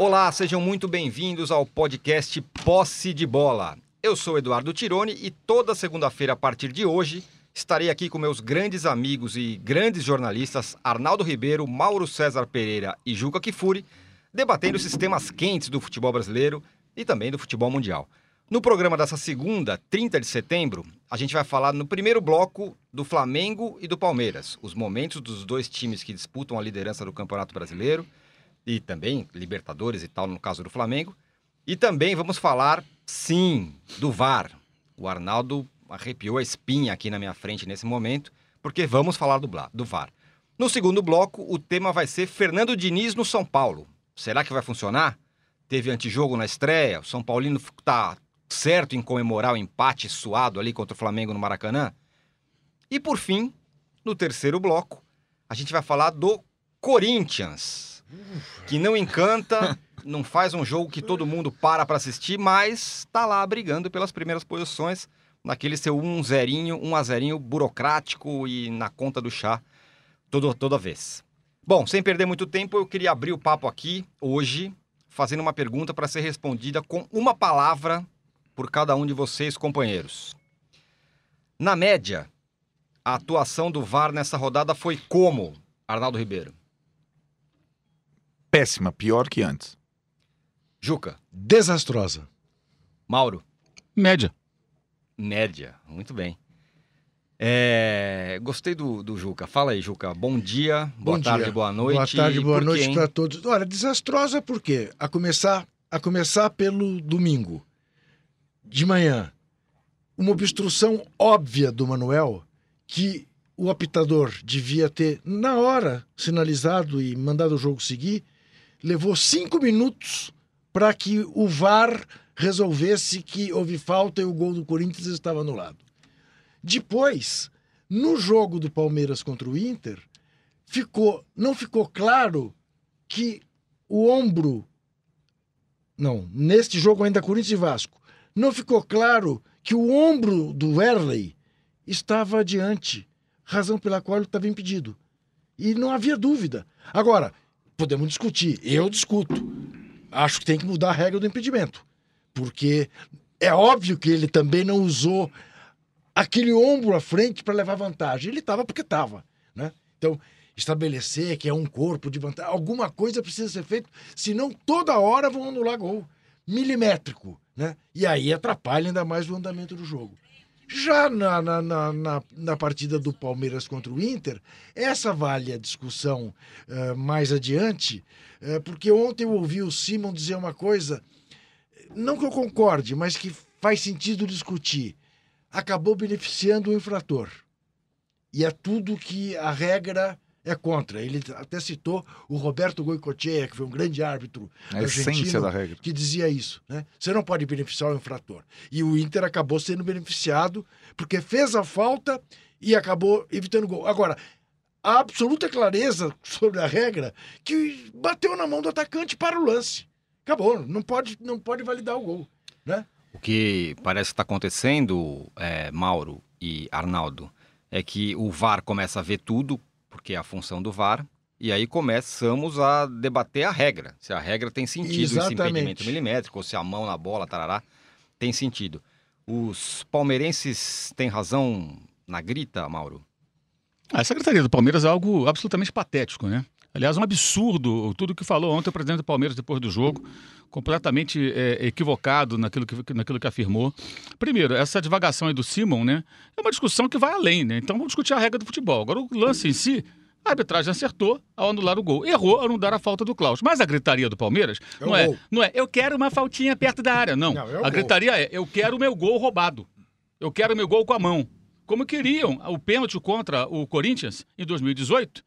Olá, sejam muito bem-vindos ao podcast Posse de Bola. Eu sou Eduardo Tironi e toda segunda-feira, a partir de hoje, estarei aqui com meus grandes amigos e grandes jornalistas Arnaldo Ribeiro, Mauro César Pereira e Juca Kifuri, debatendo os sistemas quentes do futebol brasileiro e também do futebol mundial. No programa dessa segunda, 30 de setembro, a gente vai falar no primeiro bloco do Flamengo e do Palmeiras, os momentos dos dois times que disputam a liderança do Campeonato Brasileiro e também Libertadores e tal, no caso do Flamengo. E também vamos falar, sim, do VAR. O Arnaldo arrepiou a espinha aqui na minha frente nesse momento, porque vamos falar do, do VAR. No segundo bloco, o tema vai ser Fernando Diniz no São Paulo. Será que vai funcionar? Teve antijogo na estreia, o São Paulino tá certo em comemorar o empate suado ali contra o Flamengo no Maracanã? E por fim, no terceiro bloco, a gente vai falar do Corinthians que não encanta, não faz um jogo que todo mundo para para assistir, mas está lá brigando pelas primeiras posições naquele seu 1 zerinho, 1 a zerinho burocrático e na conta do chá todo, toda vez. Bom, sem perder muito tempo, eu queria abrir o papo aqui hoje, fazendo uma pergunta para ser respondida com uma palavra por cada um de vocês, companheiros. Na média, a atuação do VAR nessa rodada foi como, Arnaldo Ribeiro? Péssima, pior que antes. Juca. Desastrosa. Mauro. Média. Média, muito bem. É... Gostei do, do Juca. Fala aí, Juca. Bom dia, Bom boa dia. tarde, boa noite. Boa tarde, boa noite para todos. Olha, desastrosa por quê? A começar, a começar pelo domingo. De manhã, uma obstrução óbvia do Manuel que o apitador devia ter, na hora, sinalizado e mandado o jogo seguir, levou cinco minutos para que o VAR resolvesse que houve falta e o gol do Corinthians estava anulado. Depois, no jogo do Palmeiras contra o Inter, ficou, não ficou claro que o ombro. Não, neste jogo ainda Corinthians e Vasco, não ficou claro que o ombro do Werley estava adiante, razão pela qual ele estava impedido. E não havia dúvida. Agora, podemos discutir, eu discuto. Acho que tem que mudar a regra do impedimento. Porque é óbvio que ele também não usou aquele ombro à frente para levar vantagem. Ele estava porque estava. Né? Então, estabelecer que é um corpo de vantagem, alguma coisa precisa ser feita, senão toda hora vão anular gol. Milimétrico. Né? E aí atrapalha ainda mais o andamento do jogo. Já na, na, na, na, partida do Palmeiras contra o Inter, essa vale a discussão eh, mais adiante, eh, porque ontem eu ouvi o Simon dizer uma coisa, não que eu concorde, mas que faz sentido discutir. Acabou beneficiando o infrator. E é tudo que a regra é contra. Ele até citou o Roberto Goicoechea, que foi um grande árbitro A essência argentino, da regra. que dizia isso. Né? Você não pode beneficiar o infrator. E o Inter acabou sendo beneficiado porque fez a falta e acabou evitando gol. Agora, a absoluta clareza sobre a regra que bateu na mão do atacante para o lance. Acabou, não pode, não pode validar o gol. Né? O que parece que está acontecendo, é, Mauro e Arnaldo, é que o VAR começa a ver tudo, porque é a função do VAR, e aí começamos a debater a regra. Se a regra tem sentido, esse Exatamente. impedimento milimétrico, ou se a mão na bola, tarará, tem sentido. Os palmeirenses têm razão na grita, Mauro? A secretaria do Palmeiras é algo absolutamente patético, né? Aliás, um absurdo tudo que falou ontem o presidente do Palmeiras depois do jogo, completamente é, equivocado naquilo que, naquilo que afirmou. Primeiro, essa divagação aí do Simon, né? É uma discussão que vai além, né? Então vamos discutir a regra do futebol. Agora, o lance em si, a arbitragem acertou ao anular o gol. Errou ao não dar a falta do Klaus. Mas a gritaria do Palmeiras não, é, não é eu quero uma faltinha perto da área. Não. Não, a gritaria é eu quero o meu gol roubado. Eu quero o meu gol com a mão. Como queriam o pênalti contra o Corinthians em 2018,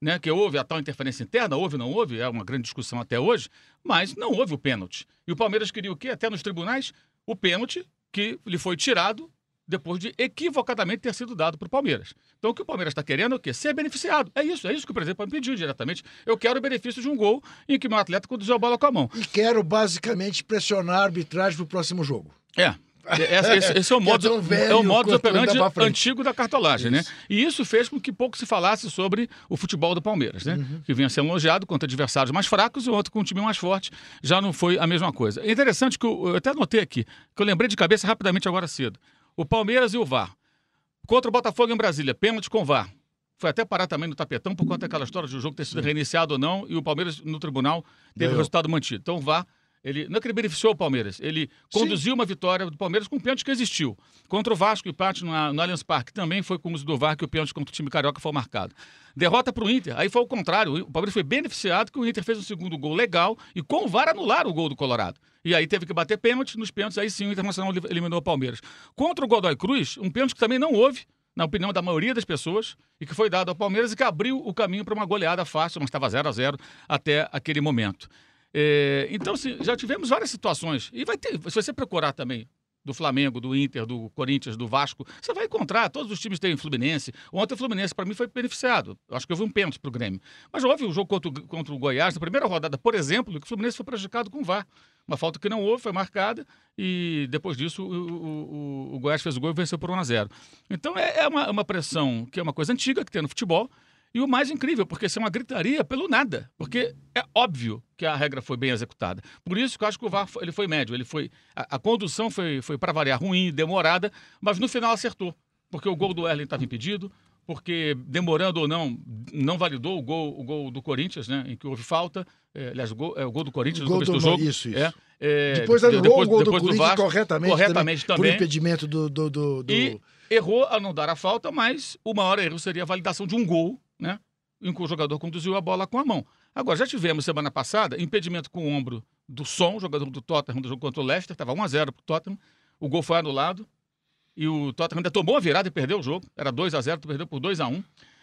né? Que houve a tal interferência interna, houve ou não houve, é uma grande discussão até hoje, mas não houve o pênalti. E o Palmeiras queria o quê? Até nos tribunais, o pênalti que lhe foi tirado depois de equivocadamente ter sido dado para o Palmeiras. Então o que o Palmeiras está querendo é o quê? Ser beneficiado. É isso, é isso que o presidente me pediu diretamente. Eu quero o benefício de um gol em que meu atleta conduzir a bola com a mão. E quero basicamente pressionar a arbitragem para o próximo jogo. É, Esse, esse- esse é o é modo, velho é o modo frente. antigo da cartolagem, né? E isso fez com que pouco se falasse sobre o futebol do Palmeiras, né? Uhum. Que vinha sendo elogiado contra adversários mais fracos e outro com um time mais forte. Já não foi a mesma coisa. É interessante que eu, eu até anotei aqui, que eu lembrei de cabeça rapidamente agora cedo. O Palmeiras e o VAR. Contra o Botafogo em Brasília, pênalti com VAR. Foi até parar também no tapetão por conta daquela história de o jogo ter sido reiniciado ou não e o Palmeiras no tribunal teve o resultado mantido. Então o VAR, ele, não é que ele beneficiou o Palmeiras, ele conduziu uma vitória do Palmeiras com um pênalti que existiu. Contra o Vasco, empate no, no Allianz Parque, também foi com o uso do VAR que o pênalti contra o time carioca foi marcado. Derrota para o Inter, aí foi o contrário. O Palmeiras foi beneficiado que o Inter fez um segundo gol legal e com o VAR anularam o gol do Colorado. E aí teve que bater pênalti, nos pênaltis aí sim o Internacional eliminou o Palmeiras. Contra o Godoy Cruz, um pênalti que também não houve, na opinião da maioria das pessoas, e que foi dado ao Palmeiras e que abriu o caminho para uma goleada fácil, mas estava 0 a 0 até aquele momento. É, então, assim, já tivemos várias situações. E vai ter, se você procurar também do Flamengo, do Inter, do Corinthians, do Vasco, você vai encontrar, todos os times têm Fluminense. Ontem o Fluminense, para mim, foi beneficiado. Eu acho que houve um pênalti para o Grêmio. Mas houve um jogo contra, o- contra o Goiás, na primeira rodada, por exemplo, que o Fluminense foi prejudicado com o VAR. Uma falta que não houve, foi marcada, e depois disso o, o- o- o Goiás fez o gol e venceu por 1 a 0 Então é, é uma, uma pressão que é uma coisa antiga que tem no futebol, e o mais incrível, porque isso é uma gritaria pelo nada. Porque é óbvio que a regra foi bem executada. Por isso que eu acho que o VAR foi, ele foi médio. Ele foi, a, a condução foi, foi para variar, ruim, demorada, mas no final acertou. Porque o gol do Erling estava impedido, porque demorando ou não, não validou o gol, o gol do Corinthians, né? Em que houve falta. É, aliás, o gol, é o gol do Corinthians O no gol começo do, do- jogo. isso, isso. É, é, Depois de- anulou o gol do depois Corinthians corretamente, corretamente também, também. por impedimento do... do, do, do- E errou a não dar a falta, mas o maior erro seria a validação de um gol, né? Em que o jogador conduziu a bola com a mão. Agora, já tivemos semana passada impedimento com o ombro do Som, jogador do Tottenham, do jogo contra o Leicester, estava 1x0 pro Tottenham. O gol foi anulado. E o Tottenham ainda tomou a virada e perdeu o jogo. Era 2 a 0 perdeu por 2 a 1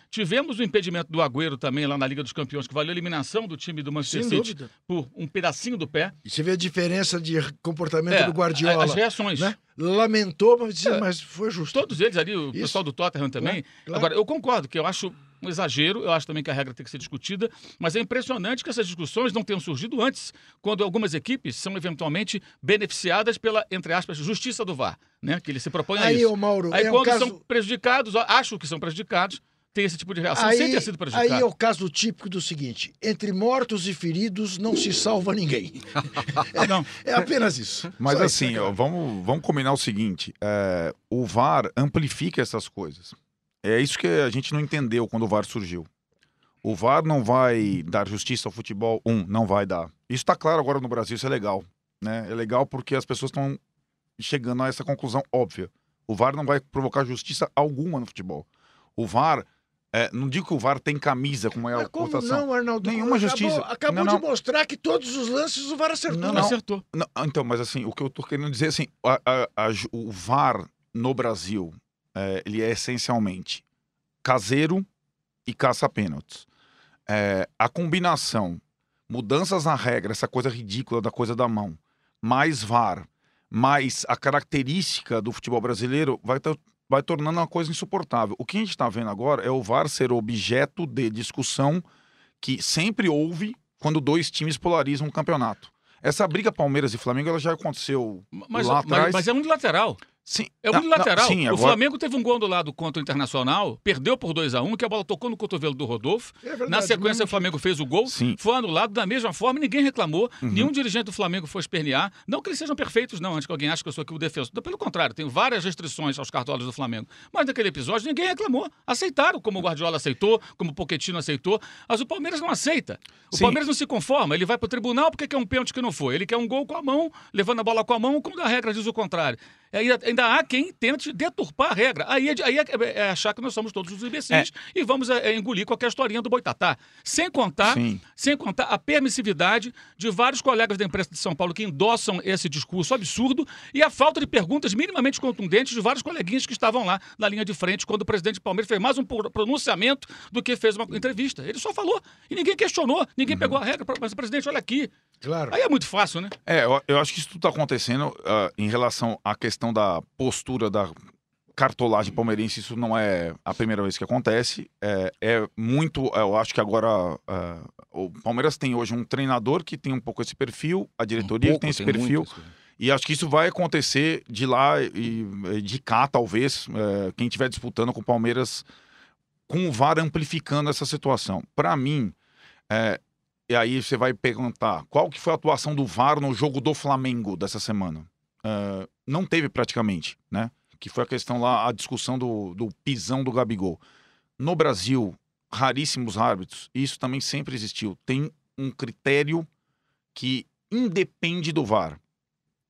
Tivemos o impedimento do Agüero também lá na Liga dos Campeões, que valeu a eliminação do time do Manchester Sem City dúvida. por um pedacinho do pé. E você vê a diferença de comportamento É, do Guardiola. As reações. né? Lamentou, mas, disse, É. mas foi justo. Todos eles ali, o Isso. pessoal do Tottenham também. claro. Agora, eu concordo que eu acho um exagero, eu acho também que a regra tem que ser discutida, mas é impressionante que essas discussões não tenham surgido antes, quando algumas equipes são eventualmente beneficiadas pela, entre aspas, justiça do VAR, né? Que ele se propõe a Aí, isso. ô Mauro, Aí é um quando caso... são prejudicados, acho que são prejudicados, tem esse tipo de reação Aí, sem ter sido aí prejudicado. é o caso típico do seguinte: entre mortos e feridos não se salva ninguém. Não. É apenas isso. Mas Só assim, isso, ó, vamos, vamos combinar o seguinte: é, o VAR amplifica essas coisas. É isso que a gente não entendeu quando o VAR surgiu. O VAR não vai dar justiça ao futebol. Um, não vai dar. Isso está claro agora no Brasil, isso é legal. Né? É legal porque as pessoas estão chegando a essa conclusão óbvia. O VAR não vai provocar justiça alguma no futebol. O VAR, é, não digo que o VAR tem camisa, como é a Mas como votação. não, Arnaldo? Nenhuma Acabou- justiça. Acabou Não, de não. mostrar que todos os lances o VAR acertou. Não, Não, acertou. Não, então, mas assim, o que eu tô querendo dizer assim, a- a- a o VAR no Brasil, é, ele é essencialmente caseiro e caça-pênaltis. É, a combinação, mudanças na regra, essa coisa ridícula da coisa da mão, mais VAR, mais a característica do futebol brasileiro, vai, vai tornando uma coisa insuportável. O que a gente está vendo agora é o VAR ser objeto de discussão que sempre houve quando dois times polarizam um campeonato. Essa briga Palmeiras e Flamengo ela já aconteceu Mas, lá mas, atrás. mas é unilateral. Sim, É Não, unilateral. não, sim, o agora- Flamengo teve um gol do lado contra o Internacional, perdeu por 2 a 1 que a bola tocou no cotovelo do Rodolfo. É verdade, Na sequência, o Flamengo fez o gol, Sim. foi anulado da mesma forma, ninguém reclamou, Uhum. nenhum dirigente do Flamengo foi espernear. Não que eles sejam perfeitos, não, antes que alguém ache que eu sou aqui o defensor. Pelo contrário, tem várias restrições aos cartolas do Flamengo. Mas naquele episódio, ninguém reclamou. Aceitaram, como o Guardiola aceitou, como o Pochettino aceitou. Mas o Palmeiras não aceita. O Sim. Palmeiras não se conforma, ele vai pro tribunal porque quer um pênalti que não foi. Ele quer um gol com a mão, levando a bola com a mão, quando a regra diz o contrário. Aí ainda há quem tente deturpar a regra. Aí, é aí é, é achar que nós somos todos os imbecis e vamos é, é, engolir qualquer historinha do Boitatá. Sem contar, Sim. sem contar a permissividade de vários colegas da imprensa de São Paulo que endossam esse discurso absurdo e a falta de perguntas minimamente contundentes de vários coleguinhas que estavam lá na linha de frente quando o presidente Palmeiras fez mais um pro- pronunciamento do que fez uma entrevista. Ele só falou e ninguém questionou, ninguém pegou a regra. Mas, presidente, olha aqui. Claro. Aí é muito fácil, né? É, eu, eu acho que isso tudo está acontecendo ah, em relação à questão da postura da cartolagem palmeirense. Isso não é a primeira vez que acontece. É, é muito. Eu acho que agora ah, o Palmeiras tem hoje um treinador que tem um pouco esse perfil, a diretoria que tem esse perfil. E acho que isso vai acontecer de lá e e de cá, talvez, é, quem estiver disputando com o Palmeiras, com o VAR amplificando essa situação. Para mim, é, e aí você vai perguntar, qual que foi a atuação do VAR no jogo do Flamengo dessa semana? É, não teve praticamente, né? Que foi a questão lá, a discussão do, do pisão do Gabigol. No Brasil, raríssimos árbitros, isso também sempre existiu, tem um critério que independe do VAR.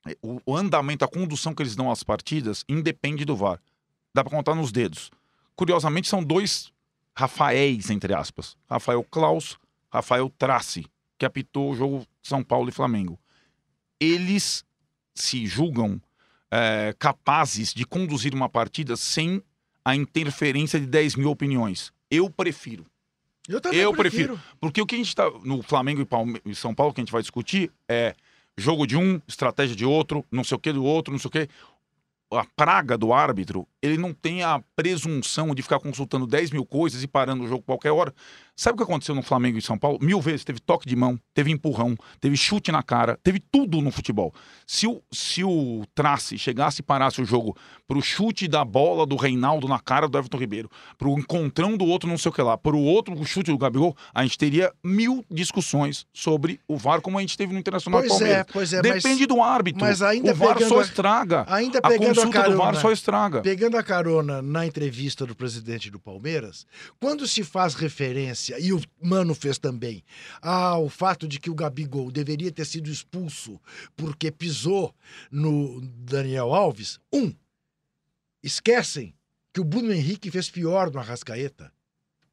É, O, o andamento, a condução que eles dão às partidas independe do VAR. Dá pra contar nos dedos. Curiosamente, são dois Rafaéis, entre aspas. Rafael Klaus, Rafael Trace, que apitou o jogo São Paulo e Flamengo. Eles se julgam é, capazes de conduzir uma partida sem a interferência de 10 mil opiniões. Eu prefiro. Eu também Eu prefiro. Porque o que a gente está no Flamengo e, Palme- e São Paulo que a gente vai discutir é jogo de um, estratégia de outro, não sei o que do outro, não sei o que. A praga do árbitro, ele não tem a presunção de ficar consultando 10 mil coisas e parando o jogo qualquer hora. Sabe o que aconteceu no Flamengo e São Paulo? Mil vezes. Teve toque de mão, teve empurrão, teve chute na cara, teve tudo no futebol. Se o, se o Trace chegasse e parasse o jogo pro chute da bola do Reinaldo na cara do Everton Ribeiro, pro encontrão do outro não sei o que lá, pro outro chute do Gabigol, a gente teria mil discussões sobre o VAR como a gente teve no Internacional Pois é, Palmeiras. pois é, mas- Depende do árbitro. mas ainda o VAR pegando só estraga. Ainda a pegando a consulta do carona, só estraga. pegando a carona na entrevista do presidente do Palmeiras, quando se faz referência, e o Mano fez também, ao fato de que o Gabigol deveria ter sido expulso porque pisou no Daniel Alves, um, esquecem que o Bruno Henrique fez pior no Arrascaeta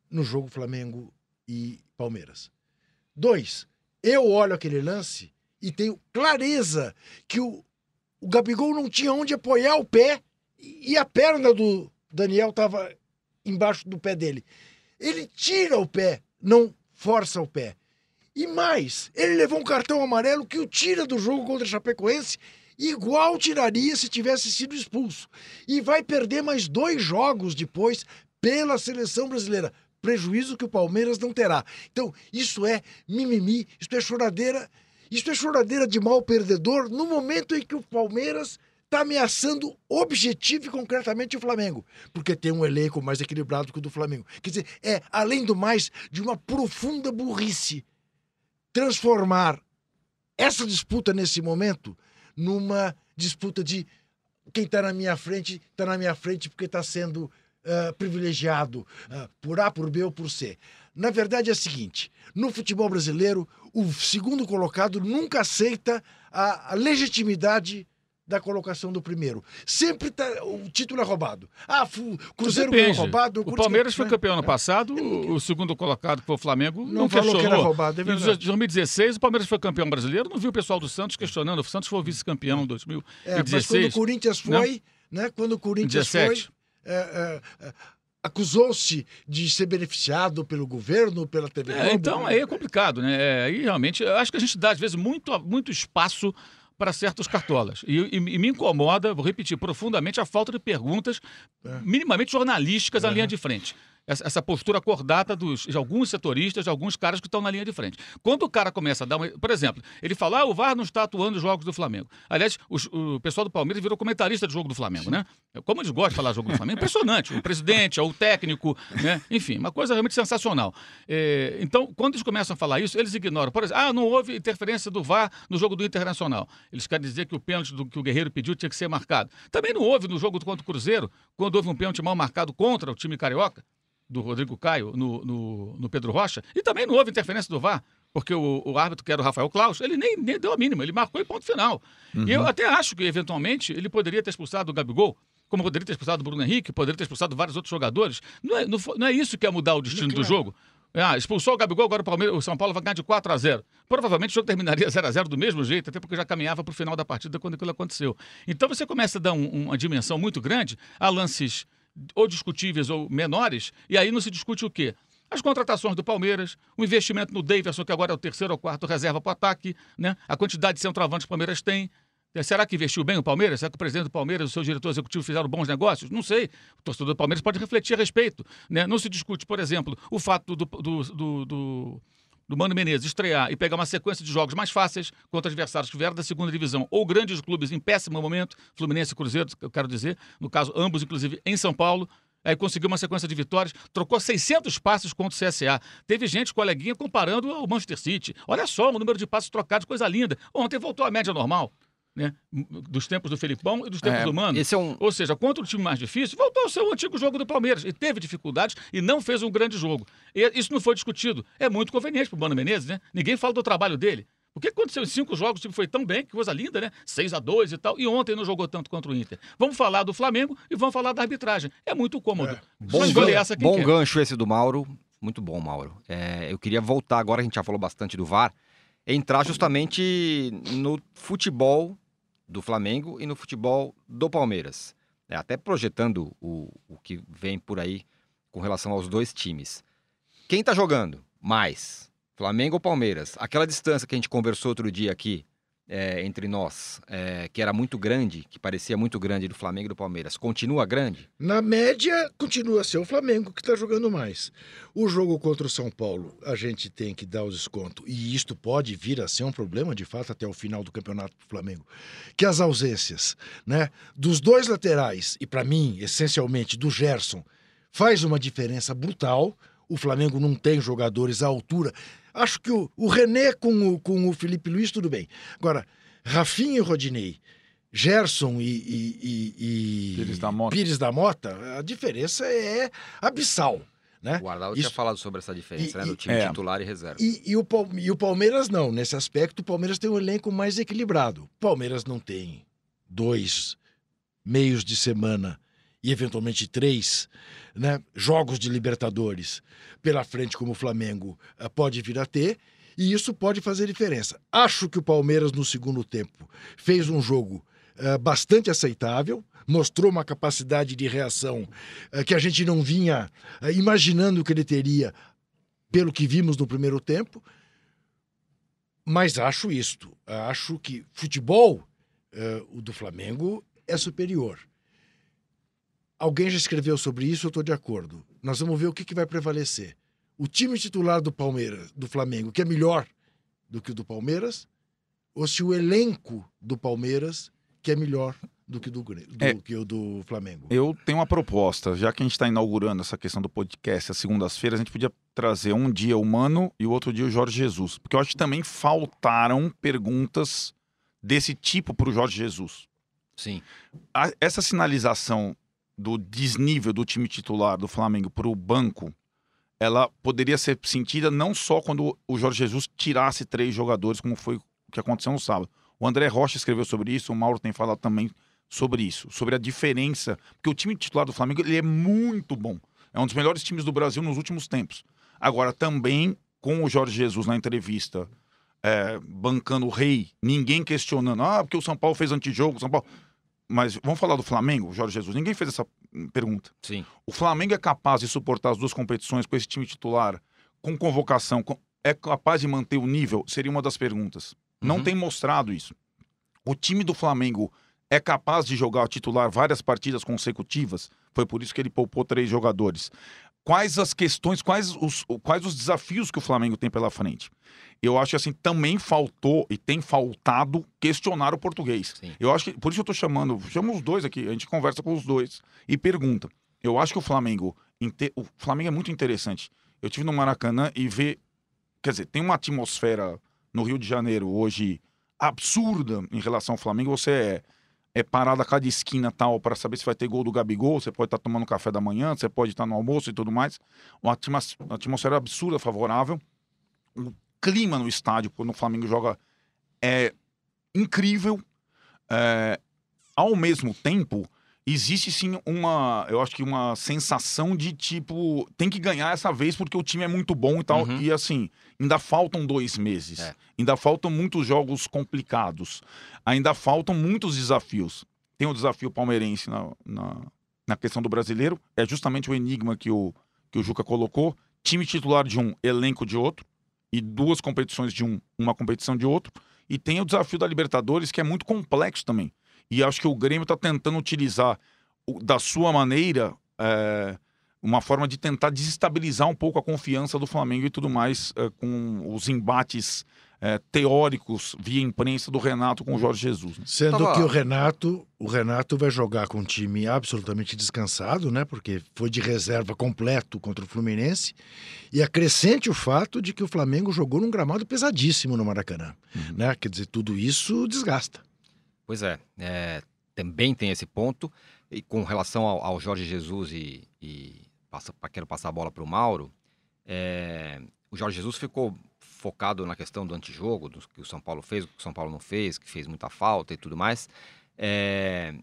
no jogo Flamengo e Palmeiras. Dois, eu olho aquele lance e tenho clareza que o, o Gabigol não tinha onde apoiar o pé e a perna do Daniel estava embaixo do pé dele. Ele tira o pé, não força o pé. E mais, ele levou um cartão amarelo que o tira do jogo contra a Chapecoense, igual tiraria se tivesse sido expulso. E vai perder mais dois jogos depois pela seleção brasileira. Prejuízo que o Palmeiras não terá. Então, isso é mimimi, isso é choradeira, isso é choradeira de mal perdedor no momento em que o Palmeiras está ameaçando objetivo e concretamente o Flamengo, porque tem um elenco mais equilibrado que o do Flamengo. Quer dizer, é, além do mais, de uma profunda burrice transformar essa disputa nesse momento numa disputa de quem está na minha frente, está na minha frente porque está sendo ah, privilegiado ah, por A, por B ou por C. Na verdade é o seguinte: no futebol brasileiro, o segundo colocado nunca aceita a, a legitimidade da colocação do primeiro. Sempre tá, o título é roubado. Ah, fu, Cruzeiro ganhou roubado. O Corinthians Palmeiras ganhou- foi campeão ano É. passado, o o segundo colocado, que foi o Flamengo, não, Não falou que questionou. era roubado, é Em verdade. 2016, o Palmeiras foi campeão brasileiro, não viu o pessoal do Santos questionando. O Santos foi vice-campeão em 2016. É, mas quando o Corinthians foi, né? Quando o Corinthians 17. foi, é, é, é, acusou-se de ser beneficiado pelo governo, pela TV É, então aí é complicado, né? É, Aí realmente, eu acho que a gente dá, às vezes, muito, muito espaço para certos cartolas. E, e- e me incomoda, vou repetir, profundamente a falta de perguntas É. minimamente jornalísticas na linha de frente. Essa, essa postura acordada dos, de alguns setoristas, de alguns caras que estão na linha de frente. Quando o cara começa a dar uma. Por exemplo, ele fala: ah, o VAR não está atuando os jogos do Flamengo. Aliás, os- o pessoal do Palmeiras virou comentarista do jogo do Flamengo, né? Como eles gostam de falar jogo do Flamengo, impressionante. O presidente, o técnico, né? Enfim, uma coisa realmente sensacional. É, então, quando eles começam a falar isso, eles ignoram. Por exemplo, ah, não houve interferência do VAR no jogo do Internacional. Eles querem dizer que o pênalti do, que o Guerreiro pediu tinha que ser marcado. Também não houve no jogo contra o Cruzeiro, quando houve um pênalti mal marcado contra o time carioca do Rodrigo Caio no, no, no Pedro Rocha, e também não houve interferência do VAR, porque o, o árbitro, que era o Rafael Klaus, ele nem, nem deu a mínima, ele marcou e ponto final. E eu até acho que, eventualmente, ele poderia ter expulsado o Gabigol, como poderia ter expulsado o Bruno Henrique, poderia ter expulsado vários outros jogadores. Não é, não, não é isso que é mudar o destino do jogo. Ah, expulsou o Gabigol, agora o, Palmeiras, o São Paulo vai ganhar de 4 a 0 Provavelmente o jogo terminaria 0 a 0 do mesmo jeito, até porque já caminhava para o final da partida quando aquilo aconteceu. Então você começa a dar um- uma dimensão muito grande a lances ou discutíveis ou menores, e aí não se discute o quê? As contratações do Palmeiras, o investimento no Davidson, que agora é o terceiro ou quarto reserva para o ataque, né? a quantidade de centroavantes que o Palmeiras tem. É, Será que investiu bem o Palmeiras? Será que o presidente do Palmeiras e o seu diretor executivo fizeram bons negócios? Não sei. O torcedor do Palmeiras pode refletir a respeito. Né? Não se discute, por exemplo, o fato do, do, do- do do Mano Menezes estrear e pegar uma sequência de jogos mais fáceis contra adversários que vieram da segunda divisão ou grandes clubes em péssimo momento, Fluminense e Cruzeiro, eu quero dizer, no caso, ambos, inclusive, em São Paulo. Aí conseguiu uma sequência de vitórias, trocou 600 passes contra o CSA. Teve gente, coleguinha, comparando ao Manchester City. Olha só o número de passes trocados, coisa linda. Ontem voltou à média normal. Né? Dos tempos do Felipão e dos tempos É, do Mano. esse é um- Ou seja, contra o time mais difícil, voltou ao seu antigo jogo do Palmeiras. E teve dificuldades e não fez um grande jogo. E isso não foi discutido. É muito conveniente pro Mano Menezes, né? Ninguém fala do trabalho dele. O que aconteceu em cinco jogos? O time foi tão bem, que coisa linda, né? 6 a 2 e tal. E ontem não jogou tanto contra o Inter. Vamos falar do Flamengo e vamos falar da arbitragem. É muito cômodo. É. Bom, essa bom quer. gancho esse do Mauro. Muito bom, Mauro. É, eu queria voltar agora, a gente já falou bastante do VAR, entrar justamente no futebol do Flamengo e no futebol do Palmeiras. É, até projetando o, o que vem por aí com relação aos dois times. Quem tá jogando mais? Flamengo ou Palmeiras? Aquela distância que a gente conversou outro dia aqui é, entre nós, é, que era muito grande, que parecia muito grande do Flamengo e do Palmeiras, continua grande? Na média, continua a ser o Flamengo que está jogando mais. O jogo contra o São Paulo, a gente tem que dar o desconto. E isto pode vir a ser um problema, de fato, até o final do campeonato do Flamengo. Que as ausências né, dos dois laterais, e para mim, essencialmente, do Gerson, faz uma diferença brutal. O Flamengo não tem jogadores à altura. Acho que o, o René com o, com o Felipe Luiz, tudo bem. Agora, Rafinha e Rodinei, Gerson e, e- e- e Pires da Mota. Pires da Mota, a diferença é abissal. Né? O Arnaldo Isso- tinha falado sobre essa diferença, E- né? Do time É. titular e reserva. E, e o, Pal- e o Palmeiras não. Nesse aspecto, o Palmeiras tem um elenco mais equilibrado. O Palmeiras não tem dois meios de semana e eventualmente três né, jogos de Libertadores pela frente, como o Flamengo eh, pode vir a ter. E isso pode fazer diferença. Acho que o Palmeiras, no segundo tempo, fez um jogo eh, bastante aceitável, mostrou uma capacidade de reação eh, que a gente não vinha eh, imaginando que ele teria pelo que vimos no primeiro tempo. Mas acho isto. Acho que futebol, o do Flamengo, é superior. Alguém já escreveu sobre isso, eu estou de acordo. Nós vamos ver o que, que vai prevalecer. O time titular do Palmeiras, do Flamengo, que é melhor do que o do Palmeiras, ou se o elenco do Palmeiras, que é melhor do que, do, do É. que o do Flamengo. Eu tenho uma proposta, já que a gente está inaugurando essa questão do podcast às segundas-feiras, a gente podia trazer um dia o Mano e o outro dia o Jorge Jesus. Porque eu acho que também faltaram perguntas desse tipo para o Jorge Jesus. Sim. A- essa sinalização do desnível do time titular do Flamengo para o banco, ela poderia ser sentida não só quando o Jorge Jesus tirasse três jogadores, como foi o que aconteceu no sábado. O André Rocha escreveu sobre isso, o Mauro tem falado também sobre isso, sobre a diferença, porque o time titular do Flamengo ele é muito bom. É um dos melhores times do Brasil nos últimos tempos. Agora, também com o Jorge Jesus na entrevista, é, bancando o rei, ninguém questionando, ah, porque o São Paulo fez antijogo, o São Paulo. Mas vamos falar do Flamengo, Jorge Jesus? Ninguém fez essa pergunta. Sim. O Flamengo é capaz de suportar as duas competições com esse time titular, com convocação, com- é capaz de manter o nível? Seria uma das perguntas. Não Uhum. tem mostrado isso. O time do Flamengo é capaz de jogar titular várias partidas consecutivas? Foi por isso que ele poupou três jogadores. Quais as questões, quais os, quais os desafios que o Flamengo tem pela frente? Eu acho que assim, também faltou e tem faltado questionar o português. Sim. Eu acho que, por isso eu tô chamando, chamo os dois aqui, a gente conversa com os dois e pergunta. Eu acho que o Flamengo, o Flamengo é muito interessante. Eu tive no Maracanã e ver, quer dizer, tem uma atmosfera no Rio de Janeiro hoje absurda em relação ao Flamengo. Você é, é parado a cada esquina tal para saber se vai ter gol do Gabigol, você pode estar tomando café da manhã, você pode estar no almoço e tudo mais. Uma atmosfera absurda, favorável. O clima no estádio, quando o Flamengo joga, é incrível. É, ao mesmo tempo, existe sim uma, eu acho que uma sensação de tipo, tem que ganhar essa vez porque o time é muito bom e tal. Uhum. E assim, ainda faltam dois meses. É. Ainda faltam muitos jogos complicados. Ainda faltam muitos desafios. Tem o desafio palmeirense na, na, na questão do brasileiro. É justamente o enigma que o, que o Juca colocou. Time titular de um, elenco de outro. E duas competições de um, uma competição de outro. E tem o desafio da Libertadores, que é muito complexo também. E acho que o Grêmio está tentando utilizar da sua maneira é, uma forma de tentar desestabilizar um pouco a confiança do Flamengo e tudo mais, eh, com os embates eh, teóricos via imprensa do Renato com o Jorge Jesus. né? Sendo Tava- que o Renato, o Renato vai jogar com um time absolutamente descansado, né? Porque foi de reserva completo contra o Fluminense. E acrescente o fato de que o Flamengo jogou num gramado pesadíssimo no Maracanã, né? Quer dizer, tudo isso desgasta. Pois é, é, também tem esse ponto. E com relação ao, ao Jorge Jesus e, e passa, quero passar a bola para o Mauro, é, o Jorge Jesus ficou focado na questão do antijogo, do que o São Paulo fez, o que o São Paulo não fez, que fez muita falta e tudo mais. É,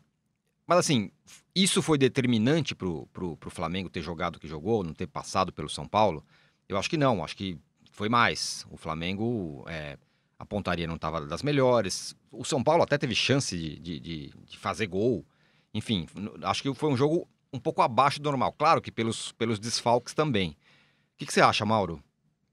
mas assim, isso foi determinante para o Flamengo ter jogado o que jogou, não ter passado pelo São Paulo? Eu acho que não, acho que foi mais. O Flamengo, é, a pontaria não estava das melhores. O São Paulo até teve chance de, de, de- de fazer gol. Enfim, acho que foi um jogo um pouco abaixo do normal. Claro que pelos, pelos desfalques também. O que, que você acha, Mauro?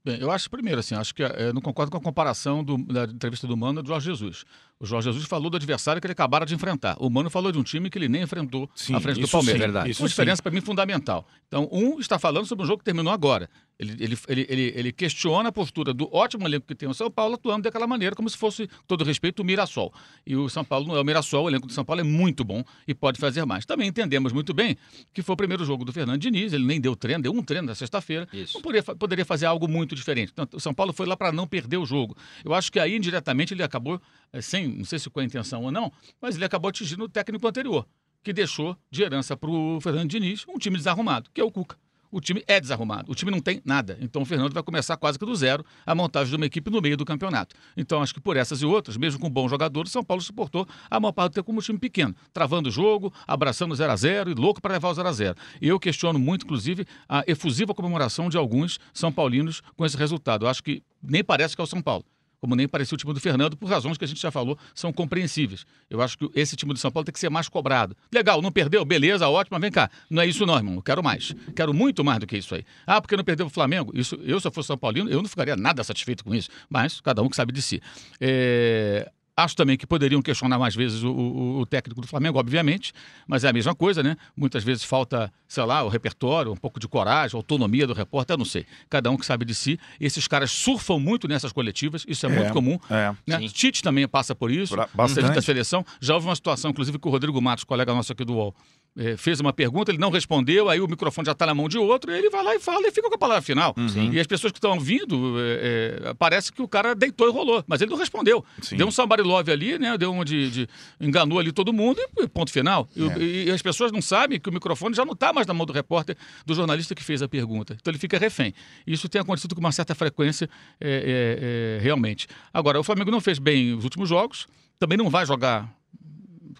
Bem, eu acho, primeiro, assim, acho que eu não concordo com a comparação do- da entrevista do Mano do Jorge Jesus. O Jorge Jesus falou do adversário que ele acabara de enfrentar. O Mano falou de um time que ele nem enfrentou Sim, à frente do Palmeiras. sim, verdade. isso Uma diferença para mim fundamental. Então, um está falando sobre um jogo que terminou agora. Ele, ele, ele, ele, ele questiona a postura do ótimo elenco que tem o São Paulo atuando daquela maneira, como se fosse, com todo respeito, o Mirassol. E o São Paulo não é o Mirassol, o elenco do São Paulo é muito bom e pode fazer mais. Também entendemos muito bem que foi o primeiro jogo do Fernando Diniz, ele nem deu treino, deu um treino na sexta-feira. Isso. Não poderia, poderia fazer algo muito diferente. Então, o São Paulo foi lá para não perder o jogo. Eu acho que aí, indiretamente, ele acabou, eh, sem, não sei se com a intenção ou não, mas ele acabou atingindo o técnico anterior, que deixou de herança para o Fernando Diniz um time desarrumado, que é o Cuca. O time é desarrumado, o time não tem nada. Então o Fernando vai começar quase que do zero a montagem de uma equipe no meio do campeonato. Então acho que por essas e outras, mesmo com bons jogadores, São Paulo suportou a maior parte do tempo como um time pequeno, travando o jogo, abraçando o 0 a 0 e louco para levar o 0 a 0 E eu questiono muito, inclusive, a efusiva comemoração de alguns São Paulinos com esse resultado. Eu acho que nem parece que é o São Paulo. Como nem parecia o time do Fernando, por razões que a gente já falou, são compreensíveis. Eu acho que esse time do São Paulo tem que ser mais cobrado. Legal, não perdeu, beleza, ótimo, vem cá. Não é isso não, irmão. Eu quero mais. Quero muito mais do que isso aí. Ah, porque não perdeu o Flamengo? Isso, eu, se eu fosse São Paulino, eu não ficaria nada satisfeito com isso. Mas cada um que sabe de si. É, Acho também que poderiam questionar mais vezes o, o- o técnico do Flamengo, obviamente, mas é a mesma coisa, né? Muitas vezes falta, sei lá, o repertório, um pouco de coragem, autonomia do repórter, eu não sei. Cada um que sabe de si. Esses caras surfam muito nessas coletivas, isso é, muito comum. É. Né? Tite também passa por isso, bastante. da seleção. Já houve uma situação, inclusive, que o Rodrigo Matos, colega nosso aqui do UOL, eh, fez uma pergunta, ele não respondeu, aí o microfone já está na mão de outro, ele vai lá e fala e fica com a palavra final. Uhum. E as pessoas que estão ouvindo, eh, eh, parece que o cara deitou e rolou, mas ele não respondeu. Sim. Deu um somebody love ali, né? Deu uma de, de- enganou ali todo mundo e ponto final. E, É. e- as pessoas não sabem que o microfone já não está mais na mão do repórter, do jornalista que fez a pergunta. Então ele fica refém. Isso tem acontecido com uma certa frequência, é, é, é, realmente. Agora, o Flamengo não fez bem os últimos jogos, também não vai jogar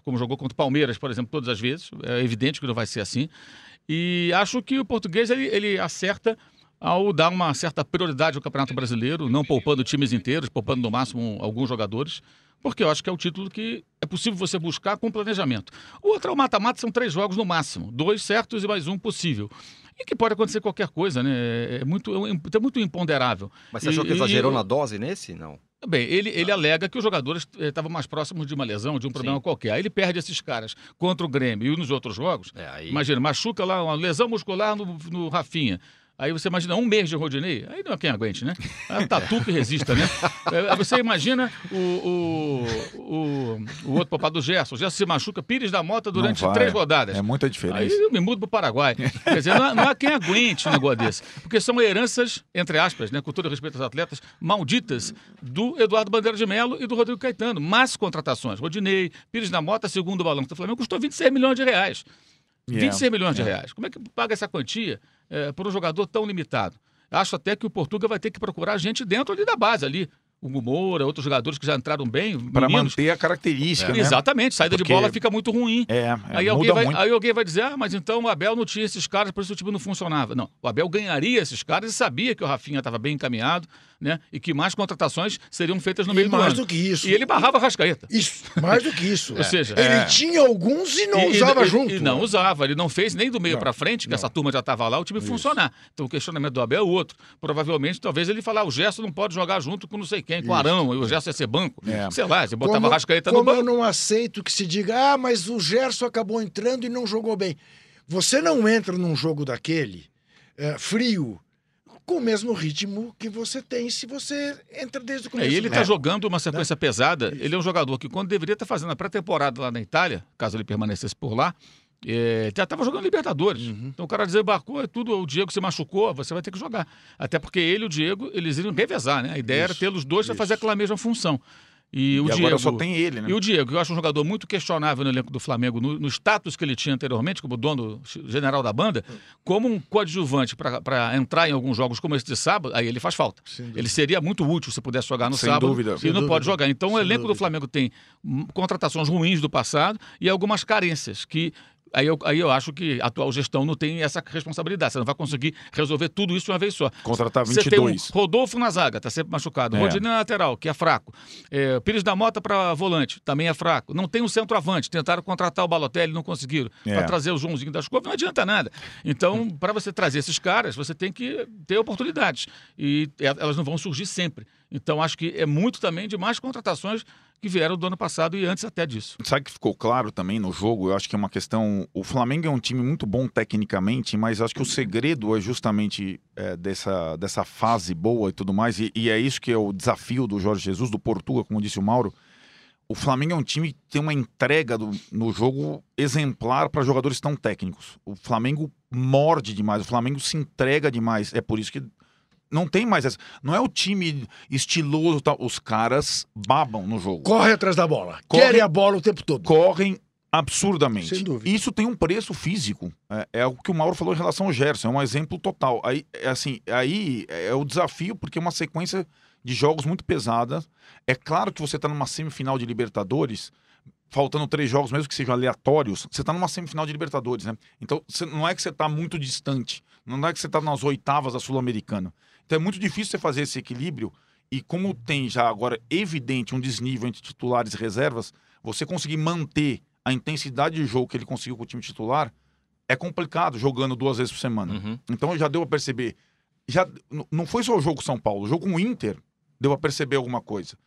como jogou contra o Palmeiras, por exemplo, todas as vezes. É evidente que não vai ser assim. E acho que o português ele, ele acerta ao dar uma certa prioridade ao Campeonato Brasileiro, não poupando times inteiros, poupando no máximo alguns jogadores, porque eu acho que é o título que é possível você buscar com planejamento. O outro é o mata-mata, são três jogos no máximo, dois certos e mais um possível. E que pode acontecer qualquer coisa, né? É muito, é é muito imponderável. Mas você achou que E- e- exagerou na dose nesse? Não. Bem, ele, ele alega que os jogadores eh, estavam mais próximos de uma lesão, de um problema Sim. qualquer. Aí ele perde esses caras contra o Grêmio e nos outros jogos. É, aí... Imagina, machuca lá uma lesão muscular no, no Rafinha. Aí você imagina um mês de Rodinei, aí não é quem aguente, né? É um tatu que resista, né? É, você imagina o, o, o, o outro papá do Gerson. O Gerson se machuca, Pires da Mota durante vai. três rodadas. É muita Aí diferença. eu me mudo para o Paraguai. Quer dizer, não, há- não há quem aguente um negócio desse. Porque são heranças, entre aspas, né, com todo respeito aos atletas, malditas do Eduardo Bandeira de Melo e do Rodrigo Caetano. Mas contratações. Rodinei, Pires da Mota, segundo o balanço do Flamengo, custou 26 milhões de reais. Yeah. 26 milhões de É. reais. Como é que paga essa quantia eh, por um jogador tão limitado? Acho até que o Portuga vai ter que procurar gente dentro ali da base ali. O Moura, outros jogadores que já entraram bem, Para manter a característica, né? Exatamente, saída Porque- de bola fica muito ruim. É, é, Aí alguém, vai, muito. aí alguém vai dizer, ah, mas então o Abel não tinha esses caras, por isso o time não funcionava. Não, o Abel ganharia esses caras e sabia que o Rafinha estava bem encaminhado, né? E que mais contratações seriam feitas no E meio do mais ano. do que isso. E ele barrava a Rascaeta. Isso, mais do que isso. Ou seja, Ele É. tinha alguns e não e- usava e, junto. E não usava, ele não fez nem do meio para frente, que não. essa turma já estava lá, o time funcionar. Então o questionamento do Abel é outro. Provavelmente, talvez ele falar, o Gerson não pode jogar junto com não sei quem, com o Isso, Arão, e o Gerson ia ser banco. É. Sei lá, você botava como, a Rascaeta no como eu banco. não aceito que se diga, ah, mas o Gerson acabou entrando e não jogou bem. Você não entra num jogo daquele é, frio com o mesmo ritmo que você tem se você entra desde o É, começo. e ele está jogo. jogando uma sequência pesada. Ele é um jogador que, quando deveria estar fazendo a pré-temporada lá na Itália, caso ele permanecesse por lá, é, já estava jogando Libertadores. Então o cara desembarcou, é tudo, o Diego se machucou, você vai ter que jogar. Até porque ele e o Diego, eles iriam revezar, né? A ideia era Isso, tê-los dois para isso. fazer aquela mesma função. E o e Diego. agora só tem ele, né? E o Diego, que eu acho um jogador muito questionável no elenco do Flamengo, no, no status que ele tinha anteriormente, como dono general da banda, como um coadjuvante para entrar em alguns jogos como esse de sábado, aí ele faz falta. Ele seria muito útil se pudesse jogar no Sem sábado dúvida. e Sem não dúvida. pode jogar. Então o Sem elenco do dúvida. Flamengo tem contratações ruins do passado e algumas carências que. Aí eu, aí eu acho que a atual gestão não tem essa responsabilidade. Você não vai conseguir resolver tudo isso de uma vez só. Contratar Você tem um 22. Rodolfo na zaga, tá sempre machucado. É. Rodinei na lateral, que é fraco. É, Pires da Mota para volante, também é fraco. Não tem um centroavante. Tentaram contratar o Balotelli, não conseguiram. É. Para trazer o Joãozinho das Covas, não adianta nada. Então, para você trazer esses caras, você tem que ter oportunidades. E e- elas não vão surgir sempre. Então, acho que é muito também de mais contratações que vieram do ano passado e antes até disso. Sabe que ficou claro também no jogo? Eu acho que é uma questão. O Flamengo é um time muito bom tecnicamente, mas acho que o segredo é justamente é, dessa, dessa fase boa e tudo mais. E, e é isso que é o desafio do Jorge Jesus, do Portuga, como disse o Mauro. O Flamengo é um time que tem uma entrega do- no jogo exemplar para jogadores tão técnicos. O Flamengo morde demais, o Flamengo se entrega demais. É por isso que não tem mais essa. Não é o time estiloso, tal. os caras babam no jogo Corre atrás da bola. Corre- Querem a bola o tempo todo. correm absurdamente. Sem dúvida. Isso tem um preço físico. É, é o que o Mauro falou em relação ao Gerson, é um exemplo total. Aí, é assim, aí é o desafio, porque é uma sequência de jogos muito pesada. É claro que você está numa semifinal de Libertadores, faltando três jogos, mesmo que sejam aleatórios, você está numa semifinal de Libertadores, né? Então, você- não é que você está muito distante, não é que você está nas oitavas da Sul-Americana. Então, é muito difícil você fazer esse equilíbrio. E como tem já agora evidente um desnível entre titulares e reservas, você conseguir manter a intensidade de jogo que ele conseguiu com o time titular é complicado jogando duas vezes por semana. Uhum. Então já deu a perceber. Já, não foi só o jogo com São Paulo, o jogo com o Inter deu a perceber alguma coisa.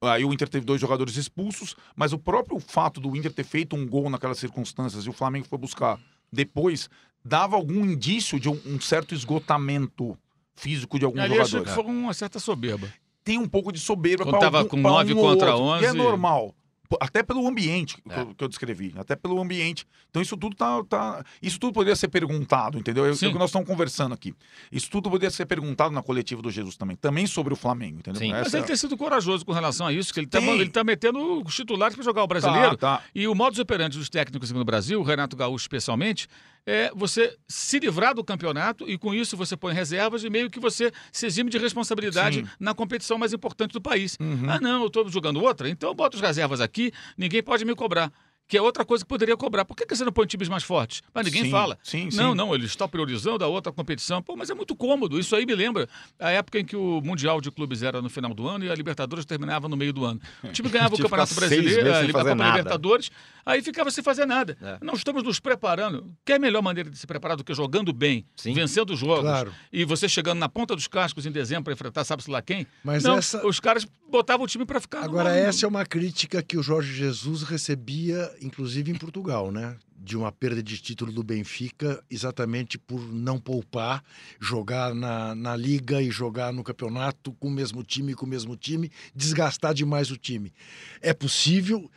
Aí o Inter teve dois jogadores expulsos, mas o próprio fato do Inter ter feito um gol naquelas circunstâncias e o Flamengo foi buscar depois, dava algum indício de um, um certo esgotamento físico de alguns Ali achei jogadores. que foi uma certa soberba. Tem um pouco de soberba Quando pra tava algum- com pra nove um ou contra outro. E é 11. normal. Até pelo ambiente que, É. eu, que eu descrevi, até pelo ambiente. Então isso tudo tá, tá- isso tudo poderia ser perguntado, entendeu? É o que nós estamos conversando aqui. Isso tudo poderia ser perguntado na coletiva do Jesus também, também sobre o Flamengo, entendeu? Sim. Mas Essa- ele tem sido corajoso com relação a isso, que ele está Tem. ele tá metendo os titulares para jogar o brasileiro. Tá, tá. E o modus operandi dos técnicos aqui no Brasil, o Renato Gaúcho especialmente, é você se livrar do campeonato e com isso você põe reservas e meio que você se exime de responsabilidade Sim. na competição mais importante do país. Uhum. Ah, não, eu estou jogando outra, então eu boto as reservas aqui, ninguém pode me cobrar. Que é outra coisa que poderia cobrar. Por que, que você não põe times mais fortes? Mas ninguém Sim, fala. sim, não, sim. não, ele está priorizando a outra competição. Pô, mas é muito cômodo. Isso aí me lembra a época em que o Mundial de Clubes era no final do ano e a Libertadores terminava no meio do ano. O time ganhava o Campeonato Brasileiro, meses a, sem a fazer Copa nada. Libertadores, aí ficava sem fazer nada. É. Nós estamos nos preparando. Que é a melhor maneira de se preparar do que jogando bem, Sim. vencendo os jogos. Claro. E você chegando na ponta dos cascos em dezembro para enfrentar sabe-se lá quem. Mas não, essa- os caras botavam o time para ficar Agora, no- essa é uma crítica que o Jorge Jesus recebia, inclusive em Portugal, né? De uma perda de título do Benfica, exatamente por não poupar, jogar na, na liga e jogar no campeonato com o mesmo time, com o mesmo time, desgastar demais o time. É possível,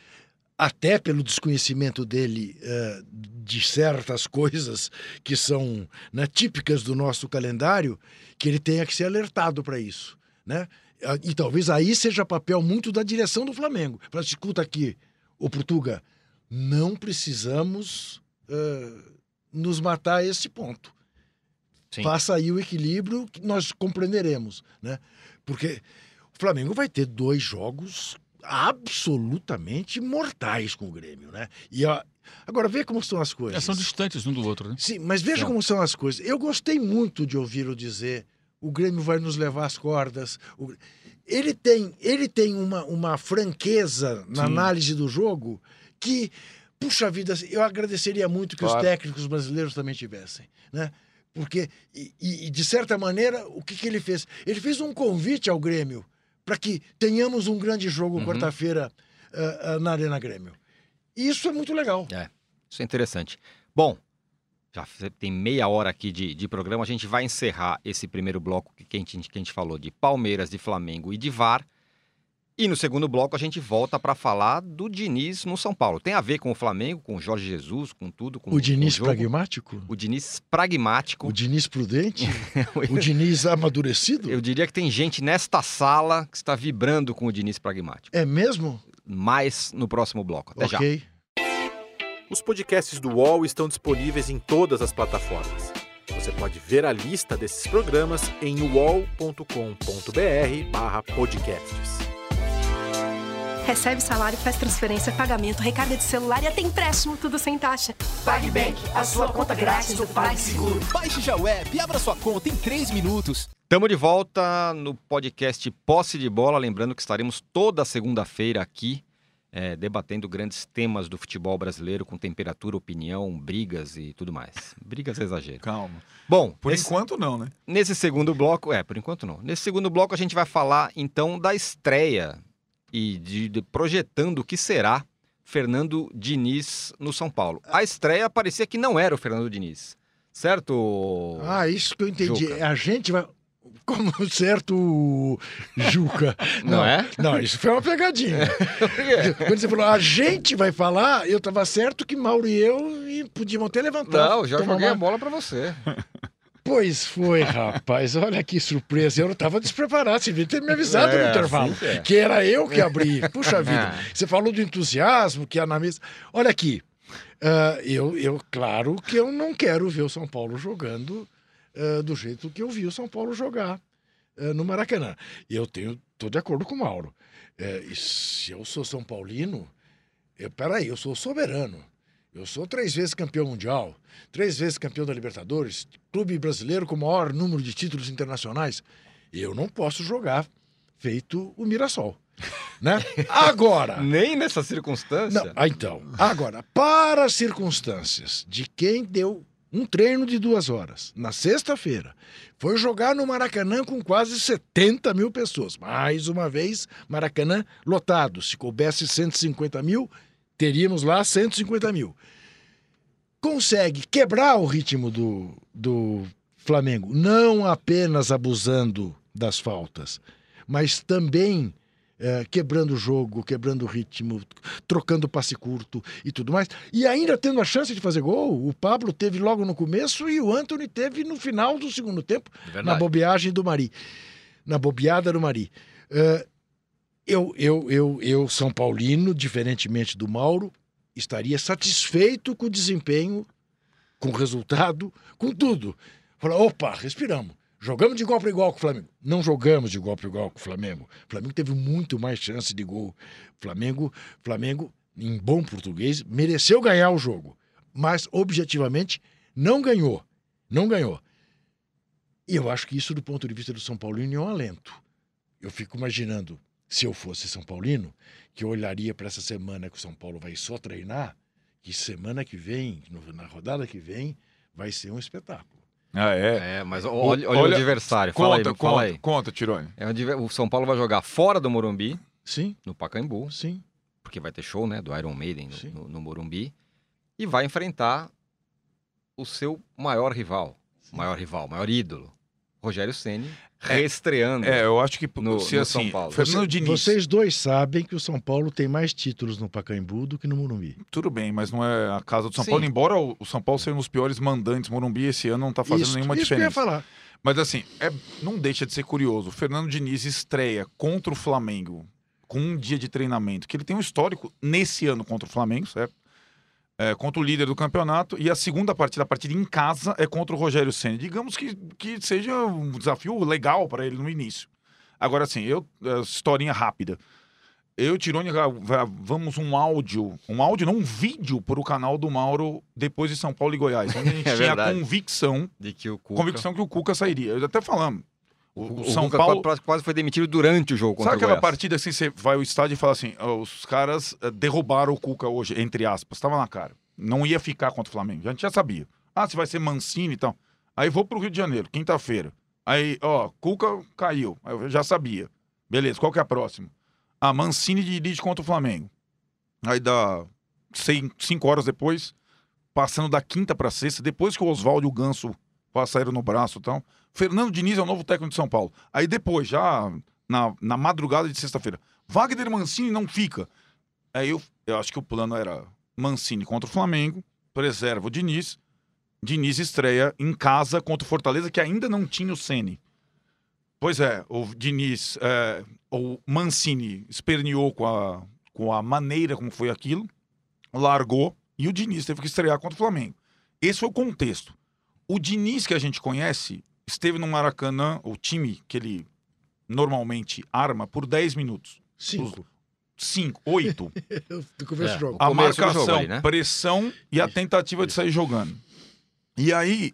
até pelo desconhecimento dele eh, de certas coisas que são né, típicas do nosso calendário, que ele tenha que ser alertado para isso, né? E talvez aí seja papel muito da direção do Flamengo. Fala, escuta aqui, o Portuga, não precisamos eh, nos matar a esse ponto. Sim. Faça aí o equilíbrio que nós compreenderemos, né? Porque o Flamengo vai ter dois jogos absolutamente mortais com o Grêmio, né? E a- agora vê como são as É, coisas. são distantes um do outro, né? Sim, mas veja São. como são as coisas. Eu gostei muito de ouvi-lo dizer: o Grêmio vai nos levar às cordas. O- Ele tem, ele tem uma, uma franqueza na Sim. análise do jogo que, puxa vida, eu agradeceria muito que os Claro. técnicos brasileiros também tivessem, né? Porque, e, e, de certa maneira, o que, que ele fez? Ele fez um convite ao Grêmio para que tenhamos um grande jogo Uhum. quarta-feira ah, ah, na Arena Grêmio. E isso é muito legal. É, isso é interessante. Bom, Já tem meia hora aqui de, de programa. A gente vai encerrar esse primeiro bloco que a, gente, que a gente falou de Palmeiras, de Flamengo e de VAR. E no segundo bloco a gente volta para falar do Diniz no São Paulo. Tem a ver com o Flamengo, com o Jorge Jesus, com tudo. Com, o Diniz com o pragmático? O Diniz pragmático. O Diniz prudente? o Diniz amadurecido? Eu diria que tem gente nesta sala que está vibrando com o Diniz pragmático. É mesmo? Mais no próximo bloco. Até okay. já. Os podcasts do UOL estão disponíveis em todas as plataformas. Você pode ver a lista desses programas em uol.com.br/podcasts. Recebe salário, faz transferência, pagamento, recarga de celular e até empréstimo, tudo sem taxa. PagBank, a sua conta grátis do PagSeguro. Baixe já o app e abra sua conta em 3 minutos. Estamos de volta no podcast Posse de Bola. Lembrando que estaremos toda segunda-feira aqui é, debatendo grandes temas do futebol brasileiro com temperatura, opinião, brigas e tudo mais. Brigas é exagero. Calma. Bom, por nesse, enquanto não, né? Nesse segundo bloco, é, por enquanto não. Nesse segundo bloco a gente vai falar então da estreia e de, de, projetando o que será Fernando Diniz no São Paulo. A estreia parecia que não era o Fernando Diniz, certo? Ah, isso que eu entendi. Juca? A gente vai. Como certo Juca. Não, não, é? Não, isso foi uma pegadinha. Quando você falou, a gente vai falar, eu estava certo que Mauro e eu podíamos até levantar. Não, já joguei uma... a bola para você. Pois foi, rapaz. Olha que surpresa. Eu não estava despreparado. Você devia ter me avisado é, no intervalo. É. Que era eu que abri. Puxa vida. Você falou do entusiasmo que há na mesa. Olha aqui. Uh, eu, eu, claro que eu não quero ver o São Paulo jogando uh, do jeito que eu vi o São Paulo jogar uh, no Maracanã. E eu tenho, tô de acordo com o Mauro. se eu sou São Paulino, eu, peraí, eu sou soberano. Eu sou três vezes campeão mundial, três vezes campeão da Libertadores, clube brasileiro com o maior número de títulos internacionais. Eu não posso jogar feito o Mirassol. Né? Agora. Nem nessa circunstância. Não, ah, então. Agora, para as circunstâncias de quem deu um treino de duas horas na sexta-feira, foi jogar no Maracanã com quase 70 mil pessoas. Mais uma vez, Maracanã lotado. Se coubesse 150 mil, teríamos lá 150 mil. Consegue quebrar o ritmo do, do Flamengo, não apenas abusando das faltas, mas também é, quebrando o jogo, quebrando o ritmo, trocando passe curto e tudo mais. E ainda tendo a chance de fazer gol. O Pablo teve logo no começo e o Anthony teve no final do segundo tempo, Verdade. na bobeagem do Mari. Na bobeada do Mari. Uh, eu, eu, eu, eu, São Paulino, diferentemente do Mauro, estaria satisfeito com o desempenho, com o resultado, com tudo. Falar, opa, respiramos. Jogamos de igual para igual com o Flamengo. Não jogamos de igual para igual com o Flamengo. O Flamengo teve muito mais chance de gol. Flamengo, Flamengo, em bom português, mereceu ganhar o jogo. Mas, objetivamente, não ganhou. Não ganhou. E eu acho que isso, do ponto de vista do São Paulino, é um alento. Eu fico imaginando se eu fosse São Paulino, que eu olharia para essa semana que o São Paulo vai só treinar, que semana que vem, na rodada que vem, vai ser um espetáculo. Ah, é? É, mas olha, olha, olha o adversário. Conta, fala aí, conta, fala aí. conta, Tirone. É o São Paulo vai jogar fora do Morumbi. Sim. No Pacaembu. Sim. Porque vai ter show, né, do Iron Maiden no, no, no Morumbi. E vai enfrentar o seu maior rival. Sim. Maior rival, maior ídolo. Rogério Ceni é, reestreando. É, eu acho que no, se no assim, São Paulo. Fernando Diniz. Vocês dois sabem que o São Paulo tem mais títulos no Pacaembu do que no Morumbi. Tudo bem, mas não é a casa do São Sim. Paulo. Embora o São Paulo seja um dos piores mandantes, Morumbi esse ano não está fazendo isso, nenhuma isso diferença. Que eu ia falar. Mas assim, é, não deixa de ser curioso. O Fernando Diniz estreia contra o Flamengo com um dia de treinamento, que ele tem um histórico nesse ano contra o Flamengo, certo? É, contra o líder do campeonato e a segunda partida, a partida em casa, é contra o Rogério Senna. Digamos que, que seja um desafio legal para ele no início. Agora, assim, eu, é, historinha rápida. Eu, Tirone, vamos um áudio, um áudio, não um vídeo para o canal do Mauro depois de São Paulo e Goiás, onde a gente é tinha a convicção, de que o Cuca... convicção que o Cuca sairia. Eu até falamos. O, o São Paulo quase foi demitido durante o jogo contra Sabe aquela partida assim, você vai ao estádio e fala assim, os caras eh, derrubaram o Cuca hoje, entre aspas, estava na cara. Não ia ficar contra o Flamengo, a gente já sabia. Ah, se vai ser Mancini e tal. Aí vou pro Rio de Janeiro, quinta-feira. Aí, ó, Cuca caiu, eu já sabia. Beleza, qual que é a próxima? A ah, Mancini dirige contra o Flamengo. Aí dá cinco horas depois, passando da quinta para sexta, depois que o Oswaldo e o Ganso passaram no braço e tal. Fernando Diniz é o novo técnico de São Paulo. Aí depois, já na, na madrugada de sexta-feira, Wagner Mancini não fica. Aí eu, eu acho que o plano era Mancini contra o Flamengo, preserva o Diniz, Diniz estreia em casa contra o Fortaleza, que ainda não tinha o Sene. Pois é, o Diniz, é, o Mancini esperneou com a, com a maneira como foi aquilo, largou e o Diniz teve que estrear contra o Flamengo. Esse foi o contexto. O Diniz que a gente conhece esteve no Maracanã, o time que ele normalmente arma, por 10 minutos. Cinco. 5, 8. Do começo É. do jogo. A do jogo marcação, ali, né? pressão e a tentativa de sair jogando. E aí,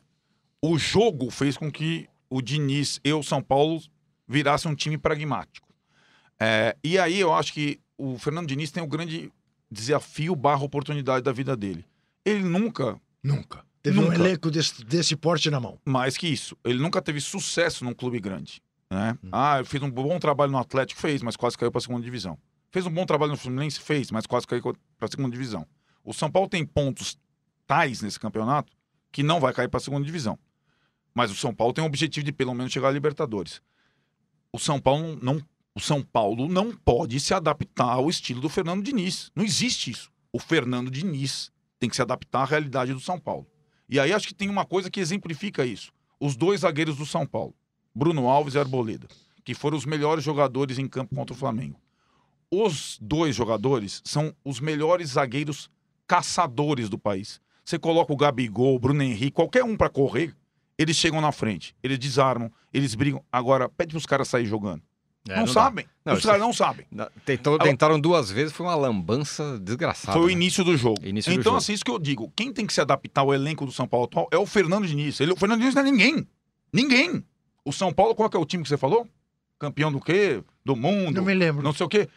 o jogo fez com que o Diniz e o São Paulo virassem um time pragmático. É, e aí eu acho que o Fernando Diniz tem o grande desafio barra oportunidade da vida dele. Ele nunca, Nunca. Teve um Nunca. elenco desse, desse porte na mão. mais que isso, ele nunca teve sucesso num clube grande. Né? Hum. Ah, eu fiz um bom trabalho no Atlético, fez, mas quase caiu para a segunda divisão. Fez um bom trabalho no Fluminense, fez, mas quase caiu para a segunda divisão. O São Paulo tem pontos tais nesse campeonato que não vai cair para a segunda divisão. Mas o São Paulo tem o objetivo de pelo menos chegar à Libertadores. O São Paulo não, o São Paulo não pode se adaptar ao estilo do Fernando Diniz. Não existe isso. O Fernando Diniz tem que se adaptar à realidade do São Paulo. E aí acho que tem uma coisa que exemplifica isso. Os dois zagueiros do São Paulo, Bruno Alves e Arboleda, que foram os melhores jogadores em campo contra o Flamengo. Os dois jogadores são os melhores zagueiros caçadores do país. Você coloca o Gabigol, o Bruno Henrique, qualquer um para correr, eles chegam na frente, eles desarmam, eles brigam. Agora, pede pros caras sair jogando. É, não, dá. sabem. Não, Os caras não sabem. Tentou, tentaram duas vezes, foi uma lambança desgraçada. Foi o né? início do jogo. Início do então, jogo. assim, isso que eu digo. Quem tem que se adaptar ao elenco do São Paulo atual é o Fernando Diniz. Ele, o Fernando Diniz não é ninguém. Ninguém. O São Paulo, qual que é o time que você falou? Campeão do quê? Do mundo. Não me lembro. Não sei o quê.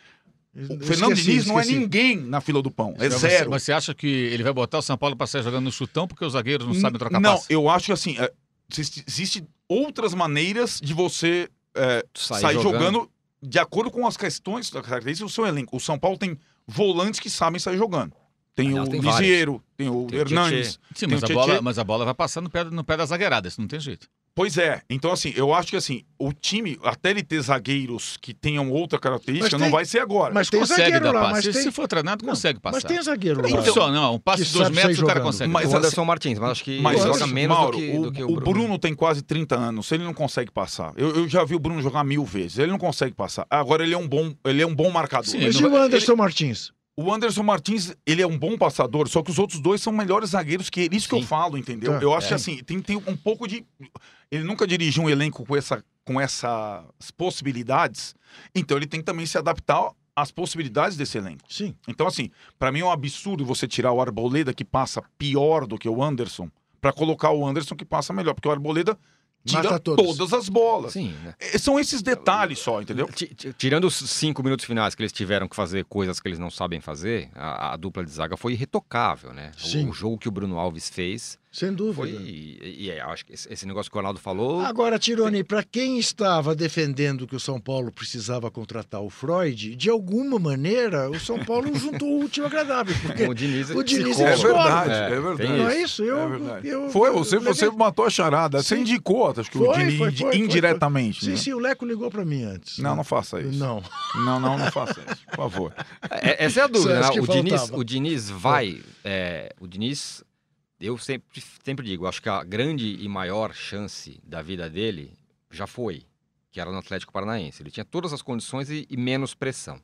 O Esqueci, Fernando Diniz não é esqueci. ninguém na fila do pão. É Mas zero. Você, você acha que ele vai botar o São Paulo para sair jogando no chutão porque os zagueiros não sabem trocar Não, passe? eu acho que assim, é, existe- existem outras maneiras de você é, Sair sair, jogando. jogando. de acordo com as questões, as características do seu elenco. O São Paulo tem volantes que sabem sair jogando. Tem Aliás, o tem tem o Tem Hernandes. Sim, mas a, bola, mas a bola vai passar no pé, no pé da zagueirada, isso não tem jeito. Pois é. Então, assim, eu acho que assim, o time, até ele ter zagueiros que tenham outra característica, Mas não tem- vai ser agora. Mas tem consegue zagueiro dar lá, passe. mas Se- tem... For treinado, Não, consegue passar. Mas tem zagueiro lá. Não só, não. Um passe de dois metros o cara consegue. Mas o assim, Anderson Martins, mas acho que Mas, ele assim, joga menos Mauro, do, que, o, do que o o Bruno. Bruno tem quase 30 anos. Ele não consegue passar. Eu, eu já vi o Bruno jogar mil vezes. Ele não consegue passar. Agora ele é um bom, ele é um bom marcador. Sim, Mas ele e o Anderson Martins? O Anderson Martins, ele é um bom passador, só que os outros dois são melhores zagueiros que ele. Isso que eu Sim. falo, entendeu? Tá. Eu acho É. que assim, tem, tem um pouco de. Ele nunca dirigiu um elenco com, essa, com essas possibilidades, então ele tem que também se adaptar às possibilidades desse elenco. Sim. Então, assim, pra mim é um absurdo você tirar o Arboleda, que passa pior do que o Anderson, pra colocar o Anderson que passa melhor, porque o Arboleda tira todas. as bolas. Sim, né? É, São esses detalhes só, entendeu? Ti- ti- Tirando os cinco minutos finais que eles tiveram que fazer coisas que eles não sabem fazer, a, a dupla de zaga foi irretocável, né? O- Sim. O, jogo que o Bruno Alves fez Sem dúvida. foi. E, e é, acho que esse, negócio que o Ronaldo falou. Agora, Tironi, para quem estava defendendo que o São Paulo precisava contratar o Freud, de alguma maneira o São Paulo juntou o último agradável. Porque o Diniz, o Diniz psicólogo. é verdade, É, é verdade. não é isso? Eu, É verdade. eu- Foi, você, levei- você matou a charada. Você Sim. indicou, acho que o Foi, Dini foi, indi- foi, foi, indiretamente. Sim, né? sim, o Leco ligou para mim antes. Não, não faça isso. Não. Não, não, não faça isso, por favor. É, essa é a dúvida, né? O Diniz, o Diniz vai. é, o Diniz, eu sempre, sempre digo, acho que a grande e maior chance da vida dele já foi, que era no Atlético Paranaense. Ele tinha todas as condições e, e menos pressão.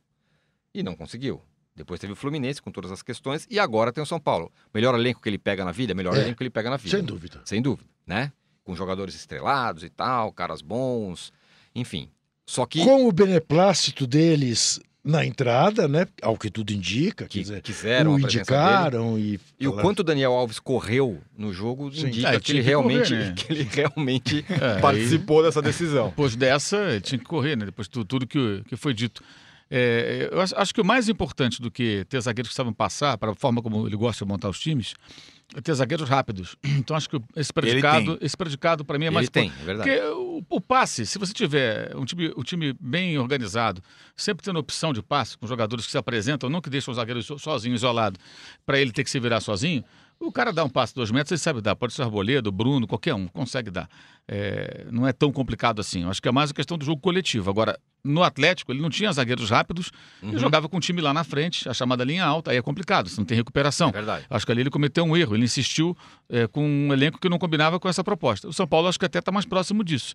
E não conseguiu. Depois teve o Fluminense com todas as questões e agora tem o São Paulo. Melhor elenco que ele pega na vida, melhor É. elenco que ele pega na vida. Sem dúvida. Sem dúvida, né? Com jogadores estrelados e tal, caras bons, enfim. Só que, Com o beneplácito deles na entrada, né? Ao que tudo indica, que dizer, quiseram o indicaram e. E o quanto o Daniel Alves correu no jogo Sim. indica Ah, que, ele que realmente, correr, né? que ele realmente É, participou dessa decisão. Depois dessa, ele tinha que correr, né? Depois de tu- tudo que, que foi dito. É, eu acho, que o mais importante do que ter zagueiros que sabem passar, para a forma como ele gosta de montar os times, é ter zagueiros rápidos. Então acho que esse predicado, esse predicado para mim é mais ele tem, é verdade. Porque o, o passe, se você tiver um time, um time bem organizado, sempre tendo opção de passe, com jogadores que se apresentam, não que deixam o zagueiro so- sozinho, isolado, para ele ter que se virar sozinho, O cara dá um passe de dois metros, ele sabe dar. Pode ser Arboleda, Bruno, qualquer um, consegue dar. É, não é tão complicado assim. Eu acho que é mais a questão do jogo coletivo. Agora, no Atlético, ele não tinha zagueiros rápidos Uhum. e jogava com o time lá na frente, a chamada linha alta. Aí é complicado, você não tem recuperação. É verdade. Acho que ali ele cometeu um erro. Ele insistiu é, com um elenco que não combinava com essa proposta. O São Paulo acho que até está mais próximo disso.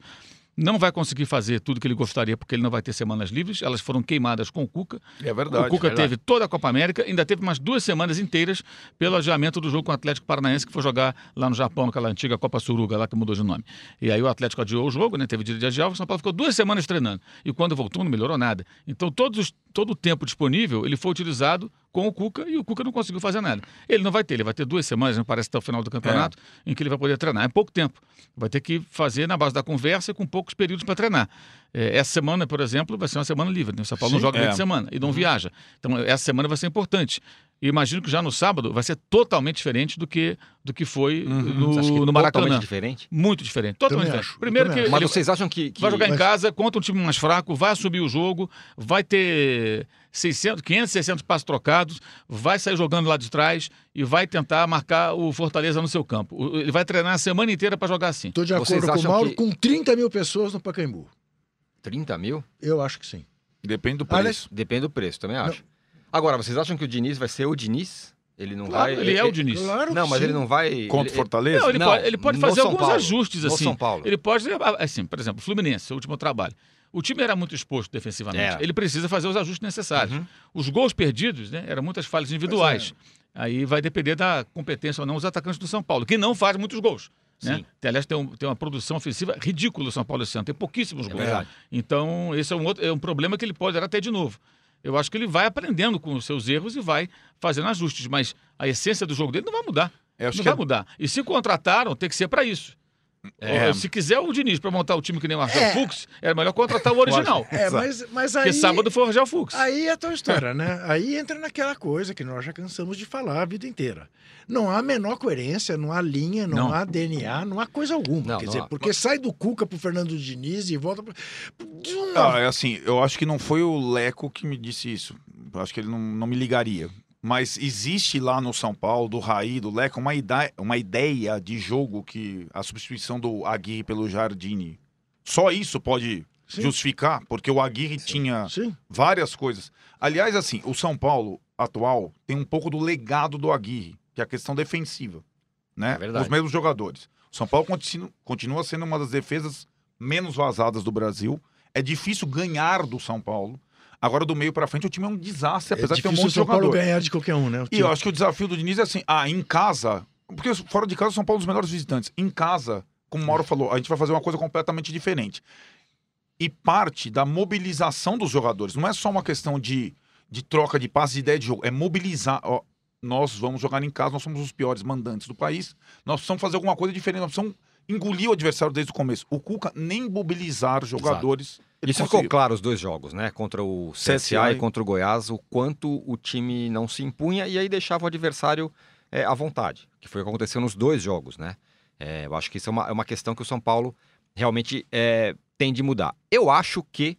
Não vai conseguir fazer tudo que ele gostaria, porque ele não vai ter semanas livres. Elas foram queimadas com o Cuca. É verdade. o Cuca verdade. teve toda a Copa América, ainda teve umas duas semanas inteiras pelo adiamento do jogo com o Atlético Paranaense, que foi jogar lá no Japão, naquela antiga Copa Suruga, lá que mudou de nome. E aí o Atlético adiou o jogo, né? Teve direito de adiar, o São Paulo ficou duas semanas treinando. E quando voltou, não melhorou nada. Então, todos, os- todo o tempo disponível, ele foi utilizado com o Cuca e o Cuca não conseguiu fazer nada. Ele não vai ter, ele vai ter duas semanas, me parece, até o final do campeonato, em que ele vai poder treinar. É pouco tempo. Vai ter que fazer na base da conversa e com poucos períodos para treinar. É, essa semana, por exemplo, vai ser uma semana livre. Né? O São Paulo não Sim. joga durante É. a semana e não viaja. Então, essa semana vai ser importante. E imagino que já no sábado vai ser totalmente diferente do que, do que foi Você acha que no, no é Maracanã. totalmente diferente? Muito diferente. Totalmente diferente. acho, Primeiro que. Mas vocês acham que... que- vai jogar em mas- casa contra um time mais fraco, vai assumir o jogo, vai ter 600, 500, 600 passos trocados, vai sair jogando lá de trás e vai tentar marcar o Fortaleza no seu campo. Ele vai treinar a semana inteira para jogar assim. Estou de Vocês acordo com o Mauro, que- com 30 mil pessoas no Pacaembu. 30 mil? Eu acho que sim. Depende do Aliás, preço. Depende do preço, também acho. Agora, vocês acham que o Diniz vai ser o Diniz? Ele não Claro, vai... ele é o Diniz. Claro Não, mas sim. ele não vai... Contra o ele- Fortaleza? Não, ele Não, pode, ele pode no fazer São alguns Paulo. ajustes No assim. São Paulo. Ele pode, assim, por exemplo, Fluminense, seu último trabalho. O time era muito exposto defensivamente. É. Ele precisa fazer os ajustes necessários. Uhum. Os gols perdidos, né, eram muitas falhas individuais. Aí vai depender da competência ou não dos atacantes do São Paulo, que não faz muitos gols. Né? Sim. Tem, aliás, tem, um- tem uma produção ofensiva ridícula o São Paulo esse ano, tem pouquíssimos gols. verdade. Então, esse é um, outro, é um problema que ele poderá ter de novo. Eu acho que ele vai aprendendo com os seus erros e vai fazendo ajustes, mas a essência do jogo dele não vai mudar. Eu acho não que vai é- mudar. E se contrataram, tem que ser para isso. É. Se quiser o Diniz para montar o time que nem o Argel É. Fux, era melhor contratar o original. É, mas, mas aí... Porque sábado foi o Argel Fux. Aí é a tua história, né? Aí entra naquela coisa que nós já cansamos de falar a vida inteira. Não há a menor coerência, não há linha, não, Não. há DNA, não há coisa alguma. Não, Quer não dizer, há. porque sai do Cuca pro Fernando Diniz e volta pro... Ah, é assim, eu acho que não foi o Leco que me disse isso. Eu acho que ele não, não me ligaria. Mas existe lá no São Paulo, do Raí, do Leco, uma ideia, uma ideia de jogo que a substituição do Aguirre pelo Jardine. Só isso pode Sim. justificar, porque o Aguirre tinha Sim. várias coisas. Aliás, assim, o São Paulo atual tem um pouco do legado do Aguirre, que é a questão defensiva, né? É verdade. Os mesmos jogadores. O São Paulo continua sendo uma das defesas menos vazadas do Brasil. É difícil ganhar do São Paulo. Agora, do meio pra frente, o time é um desastre, É apesar de ter um monte o de São Paulo jogador. ganhar de qualquer um, né? E eu acho que o desafio do Diniz é assim, ah, em casa, porque fora de casa São Paulo é um dos melhores visitantes. Em casa, como o Mauro falou, a gente vai fazer uma coisa completamente diferente. E parte da mobilização dos jogadores, não é só uma questão de, de troca de passes, de ideia de jogo, é mobilizar. Ó, nós vamos jogar em casa, nós somos os piores mandantes do país, nós precisamos fazer alguma coisa diferente, nós precisamos engolir o adversário desde o começo. O Cuca nem mobilizar jogadores. Isso ficou conseguiu. claro os dois jogos, né? Contra o CSA, CSA e contra o Goiás, o quanto o time não se impunha e aí deixava o adversário é, à vontade, que foi o que aconteceu nos dois jogos, né? É, eu acho que isso é uma, é uma questão que o São Paulo realmente é, tem de mudar. Eu acho que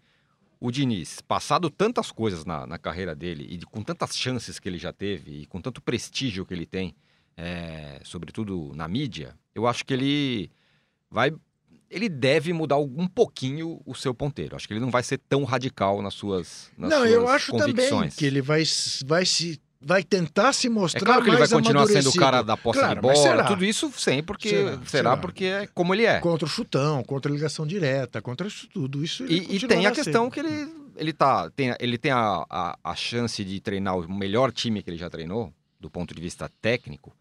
o Diniz, passado tantas coisas na, na carreira dele e de- com tantas chances que ele já teve e com tanto prestígio que ele tem, é, sobretudo na mídia, eu acho que ele vai ele deve mudar um pouquinho o seu ponteiro. Acho que ele não vai ser tão radical nas suas nas Não, suas eu acho também convicções. que ele vai, vai se vai tentar se mostrar É claro que ele vai continuar sendo o cara da posse Claro, de bola, tudo isso sim, porque Será, será, será. porque é como ele é. Contra o chutão, contra a ligação direta, contra isso tudo. Isso E, e tem a questão que ele ele tá tem, ele tem a, a, a chance de treinar o melhor time que ele já treinou do ponto de vista técnico,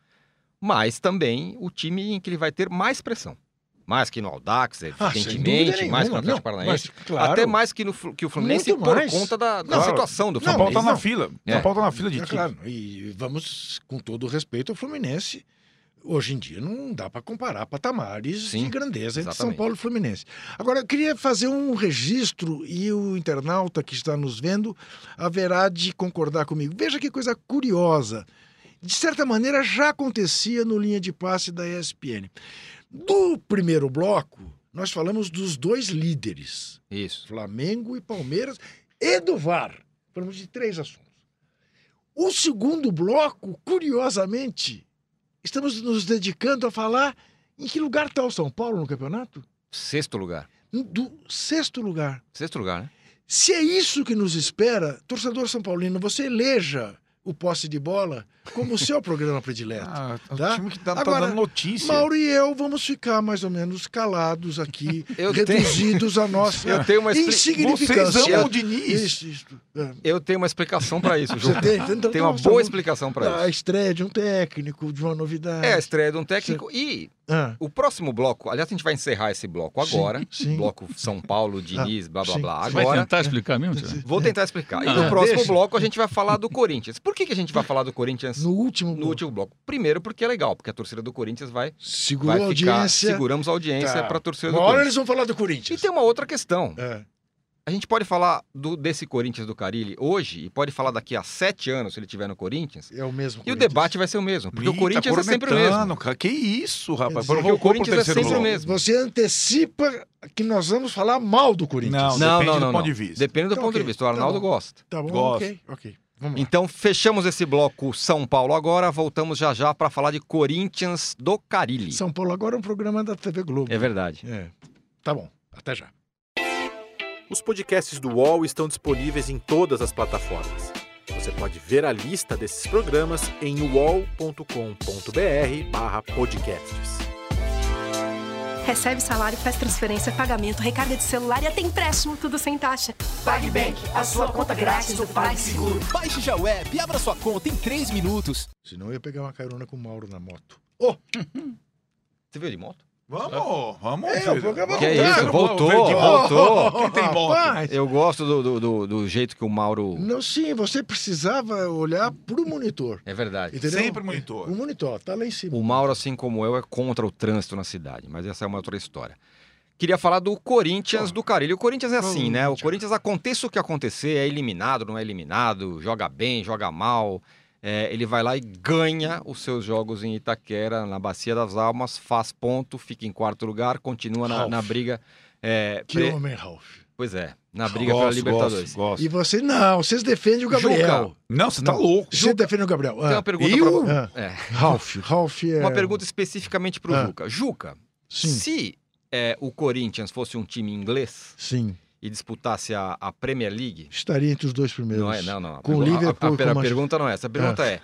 mas também o time em que ele vai ter mais pressão. Mais que no Audax, Ah, sem evidentemente, dúvida mais que no Atlético Paranaense. claro, Até mais que, no, que o Fluminense Muito por mais. conta da, da Claro. situação do São Paulo Fluminense. tá na não. fila. É. São Paulo tá na fila de É claro, e vamos, com todo o respeito ao Fluminense, hoje em dia não dá para comparar patamares Sim, de grandeza entre São exatamente. Paulo e Fluminense. Agora, eu queria fazer um registro e o internauta que está nos vendo haverá de concordar comigo. Veja que coisa curiosa. De certa maneira, já acontecia no linha de passe da ESPN. Do primeiro bloco, nós falamos dos dois líderes. Isso. Flamengo e Palmeiras e do VAR. Falamos de três assuntos. O segundo bloco, curiosamente, estamos nos dedicando a falar em que lugar está o São Paulo no campeonato? Sexto lugar. Do sexto lugar. Sexto lugar, né? Se é isso que nos espera, torcedor São Paulino, você eleja o posse de bola como o seu programa predileto. Ah, o Tá? time que tá, tá Agora, dando notícia. Mauro e eu vamos ficar mais ou menos calados aqui, Eu tenho- reduzidos a nossa Eu tenho uma expli- Vocês insignificância. amam o Diniz. Isso, isso. É. Eu tenho uma explicação para isso, Ju. Você tem? Então, Tem uma então, boa tá explicação para A isso. estreia de um técnico, de uma novidade. É a estreia de um técnico e Ah, o próximo bloco, aliás, a gente vai encerrar esse bloco Sim, agora. sim. Bloco São Paulo, Diniz, blá blá sim. blá. Você vai Agora, tentar explicar mesmo? Vou tentar explicar. E Ah, no próximo deixa. bloco a gente vai falar do Corinthians. Por que, que a gente vai falar do Corinthians no último, no último bloco? Primeiro, porque é legal, porque a torcida do Corinthians vai, segurou vai a ficar. audiência. Seguramos a audiência Tá. para a torcida do Uma hora Corinthians. eles vão falar do E Corinthians. tem uma outra questão. É. A gente pode falar do, desse Corinthians do Carilli hoje e pode falar daqui a sete anos, se ele estiver no Corinthians. É o mesmo E o Corinthians. debate vai ser o mesmo, porque o Ih, Corinthians tá é sempre o mesmo. cara. Que isso, rapaz. Porque o Corinthians é sempre o bloco. mesmo. Você antecipa que nós vamos falar mal do Corinthians. Não, Não, Depende não, do não. ponto não. de vista. Depende do Então, ponto de ok. vista. O Tá Arnaldo bom. gosta. Tá bom, Gosto. ok, ok. Então, fechamos esse bloco São Paulo agora. Voltamos já já para falar de Corinthians do Carilli. São Paulo agora é um programa da TV Globo. É verdade. É. Tá bom. Até já. Os podcasts do UOL estão disponíveis em todas as plataformas. Você pode ver a lista desses programas em uol.com.br/podcasts. Recebe salário, faz transferência, pagamento, recarga de celular e até empréstimo, tudo sem taxa. PagBank, a sua conta grátis do PagSeguro. Baixe já o app e abra sua conta em 3 minutos. Senão eu ia pegar uma carona com o Mauro na moto. Você viu de moto? Vamos, vamos. É, filho. o programa Que é isso? Voltou, Verde, voltou. Quem tem moto? Rapaz, Eu gosto do, do, do- do jeito que o Mauro. Não, sim, você precisava olhar pro monitor. É verdade. Entendeu? Sempre monitor. O monitor, tá lá em cima. O Mauro, assim como eu, é contra o trânsito na cidade, mas essa é uma outra história. Queria falar do Corinthians do Carilho. O Corinthians é assim, né? O Corinthians, aconteça o que acontecer, é eliminado, não é eliminado, joga bem, joga mal. É, ele vai lá e ganha os seus jogos em Itaquera, na Bacia das Almas, faz ponto, fica em quarto lugar, continua na, na briga. é, Que pre- homem, Ralf. Pois é, na briga pela Gosto, Libertadores. gosto, gosto. E você, não, vocês defendem o Gabriel. Não, você tá Não. louco. Você defende o Gabriel. Tem Ah, uma pergunta eu? pra ah, é, Ralf. Ralf é... Uma pergunta especificamente pro Ah. Juca. Juca, Sim, se é, o Corinthians fosse um time inglês sim. E disputasse a, a Premier League, Estaria entre os dois primeiros. não é? Não, não. A, Com o a- Liverpool, a, a, com o Man- pergunta não é essa. A pergunta é: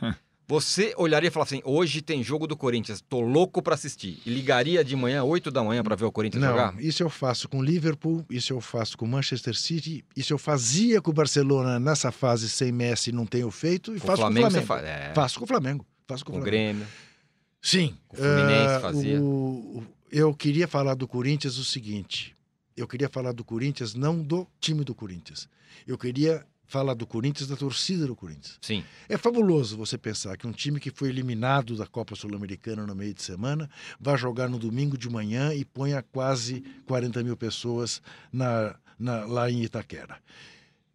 você olharia e falaria assim, hoje tem jogo do Corinthians, tô louco pra assistir. E ligaria de manhã, 8 da manhã, pra ver o Corinthians Não, jogar? isso eu faço com o Liverpool, isso eu faço com o Manchester City, isso eu fazia com o Barcelona nessa fase sem Messi, não tenho feito, e Com o faço Flamengo, com o Flamengo. faz. É, Faço com o Flamengo. Faço com com o o Flamengo. Grêmio. Sim. O Fluminense eh, fazia. o- o- eu queria falar do Corinthians o seguinte. Eu queria falar do Corinthians, não do time do Corinthians. Eu queria falar do Corinthians, da torcida do Corinthians. Sim. É fabuloso você pensar que um time que foi eliminado da Copa Sul-Americana no meio de semana vai jogar no domingo de manhã e ponha quase 40 mil pessoas na, na- lá em Itaquera.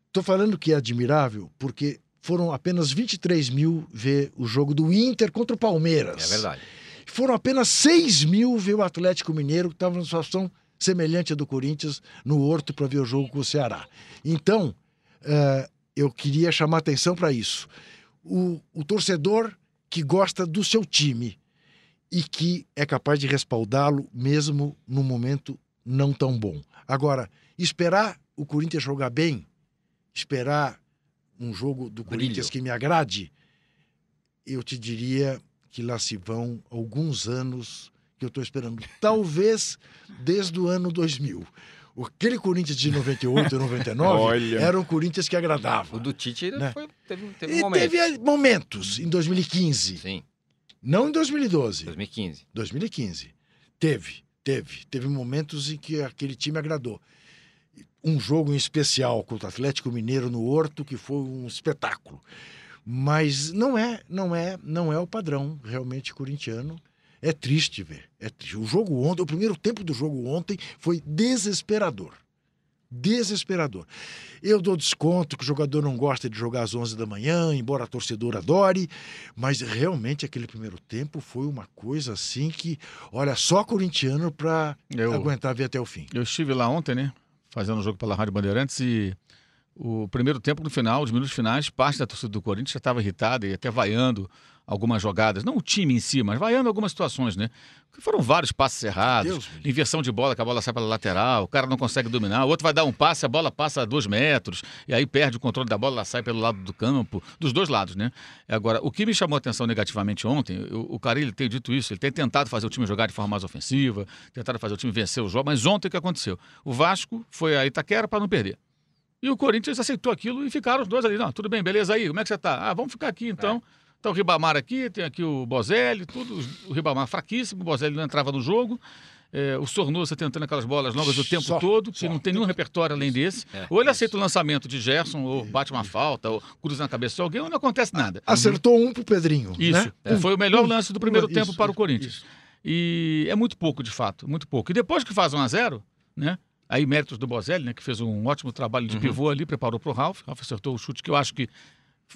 Estou falando que é admirável porque foram apenas 23 mil ver o jogo do Inter contra o Palmeiras. É verdade. Foram apenas 6 mil ver o Atlético Mineiro, que estava numa situação semelhante à do Corinthians, no Horto, para ver o jogo com o Ceará. Então, eh, eu queria chamar atenção para isso. O, o torcedor que gosta do seu time e que é capaz de respaldá-lo mesmo num momento não tão bom. Agora, esperar o Corinthians jogar bem, esperar um jogo do Brilho. Corinthians que me agrade, eu te diria que lá se vão alguns anos que eu estou esperando. Talvez desde o ano 2000. Aquele Corinthians de 98, 99 Olha. era um Corinthians que agradava. O do Tite Né? foi, teve, teve um E momento. teve momentos em 2015, Sim, não em 2012. 2015. 2015. Teve, teve. Teve momentos em que aquele time agradou. Um jogo em especial contra o Atlético Mineiro no Horto, que foi um espetáculo. Mas não é, não é, não é o padrão realmente corintiano. É triste ver. É triste. O jogo ontem, o primeiro tempo do jogo ontem foi desesperador. Desesperador. Eu dou desconto que o jogador não gosta de jogar às 11 da manhã, embora a torcedor adore, mas realmente aquele primeiro tempo foi uma coisa assim que, olha, só corintiano para aguentar ver até o fim. eu estive lá ontem, né? Fazendo um jogo pela Rádio Bandeirantes e o primeiro tempo, no final, os minutos finais, parte da torcida do Corinthians já estava irritada e até vaiando algumas jogadas, não o time em si, mas vaiando algumas situações, né? Que foram vários passes errados, Deus inversão de bola, que a bola sai pela lateral, o cara não consegue dominar, o outro vai dar um passe, a bola passa a dois metros, e aí perde o controle da bola, ela sai pelo lado do campo, dos dois lados, né? Agora, o que me chamou a atenção negativamente ontem, o, o Carilli tem dito isso, ele tem tentado fazer o time jogar de forma mais ofensiva, tentado fazer o time vencer o jogo, mas ontem o que aconteceu? O Vasco foi a Itaquera para não perder. E o Corinthians aceitou aquilo e ficaram os dois ali. Não, tudo bem, beleza aí, como é que você tá? Ah, vamos ficar aqui então. Tá o Ribamar aqui, tem aqui o Bozelli, tudo. O Ribamar fraquíssimo, o Bozelli não entrava no jogo. É, o Sornosa tentando aquelas bolas longas o tempo Só, todo, que não tem nenhum repertório além desse. É, ou ele aceita o lançamento de Gerson, ou bate uma falta, ou cruza na cabeça de alguém, ou não acontece nada. Acertou um pro Pedrinho. Isso. né? É, Um- Foi o melhor um- lance do primeiro isso, tempo para o Corinthians. isso. E é muito pouco, de fato, muito pouco. E depois que faz 1 a 0 né? Aí méritos do Bozelli, né, que fez um ótimo trabalho de pivô ali, preparou para o Ralf. Ralf acertou o chute que eu acho que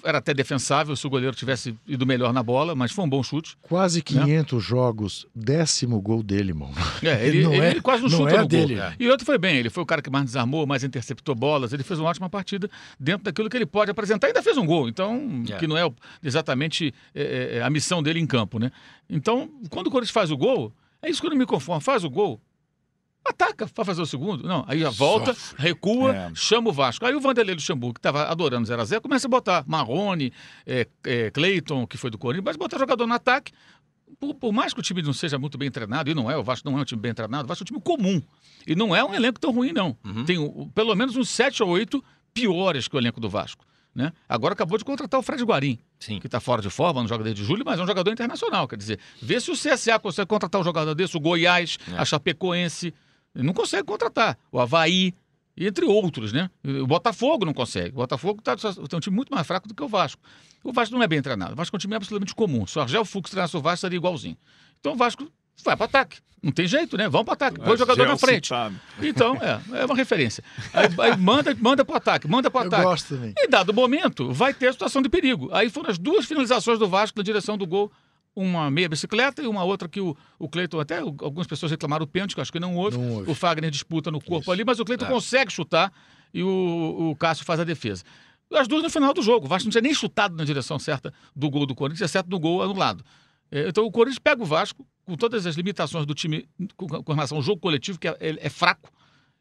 era até defensável se o goleiro tivesse ido melhor na bola, mas foi um bom chute. Quase 500 jogos, décimo gol dele, irmão. É, ele, Não ele é- quase não, não chuta é no dele. gol. E outro foi bem, ele foi o cara que mais desarmou, mais interceptou bolas, ele fez uma ótima partida dentro daquilo que ele pode apresentar e ainda fez um gol. Então, É. que não é exatamente é, é, a missão dele em campo, né? Então, quando o Corinthians faz o gol, é isso que eu não me conformo. Faz o gol, ataca para fazer o segundo. Não, aí já volta, recua, É. chama o Vasco. Aí o Vanderlei Luxemburgo, que estava adorando 0x0, começa a botar Marrone, é, é, Cleiton, que foi do Corinthians, mas botar jogador no ataque. Por, por mais que o time não seja muito bem treinado, e não é, o Vasco não é um time bem treinado, o Vasco é um time comum. E não é um elenco tão ruim, não. Tem o- pelo menos uns 7 ou 8 piores que o elenco do Vasco. Né? Agora acabou de contratar o Fred Guarim, Sim. que está fora de forma, não joga desde julho, mas é um jogador internacional. Quer dizer, vê se o CSA consegue contratar um jogador desse, o Goiás, a Chapecoense. Ele não consegue contratar. O Havaí, entre outros, né? O Botafogo não consegue. O Botafogo tá, tem um time muito mais fraco do que o Vasco. O Vasco não é bem treinado. O Vasco é um time absolutamente comum. Se o Argel Fux treinasse o Vasco, seria igualzinho. Então o Vasco vai para ataque. Não tem jeito, né? Vamos para ataque. Põe o jogador na frente. citado. Então, é, é uma referência. Aí, aí manda, manda para ataque, manda para ataque. gosto também. Em dado momento, vai ter a situação de perigo. Aí foram as duas finalizações do Vasco na direção do gol. Uma meia bicicleta e uma outra que o, o Cleiton, até o- algumas pessoas reclamaram o pênalti, que acho que não houve. Não houve. O Fagner disputa no corpo Isso. ali, mas o Cleiton consegue chutar e o, o Cássio faz a defesa. As duas no final do jogo. O Vasco não tinha nem chutado na direção certa do gol do Corinthians, exceto do gol anulado. É, Então o Corinthians pega o Vasco, com todas as limitações do time com, com relação ao jogo coletivo, que é, é- é fraco,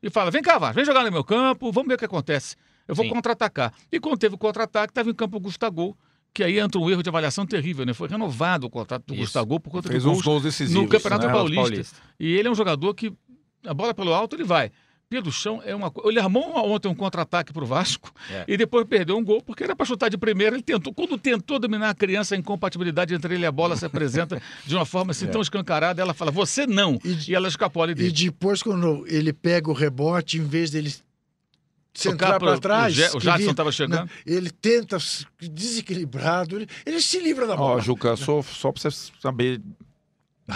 e fala: vem cá, Vasco, vem jogar no meu campo, vamos ver o que acontece. Eu vou contra-atacar. E quando teve o contra-ataque, estava em campo o Gustavo, que aí entra um erro de avaliação terrível, né? Foi renovado o contrato do Isso. Gustavo por conta Fez de gols gols decisivos. no Campeonato né? Paulista. Paulista. E ele é um jogador que a bola pelo alto ele vai. Pelo chão é uma coisa. Ele armou ontem um contra-ataque para o Vasco É. e depois perdeu um gol porque era para chutar de primeira. Ele tentou. Quando tentou dominar a criança, a incompatibilidade entre ele e a bola se apresenta de uma forma assim tão escancarada. Ela fala, você não. E, E- ela escapou ali E dele. depois, quando ele pega o rebote, em vez dele centrar para trás. o Jadson estava chegando. não, ele tenta, desequilibrado, ele, ele se livra da Ó, bola. Juca, sou, só pra você saber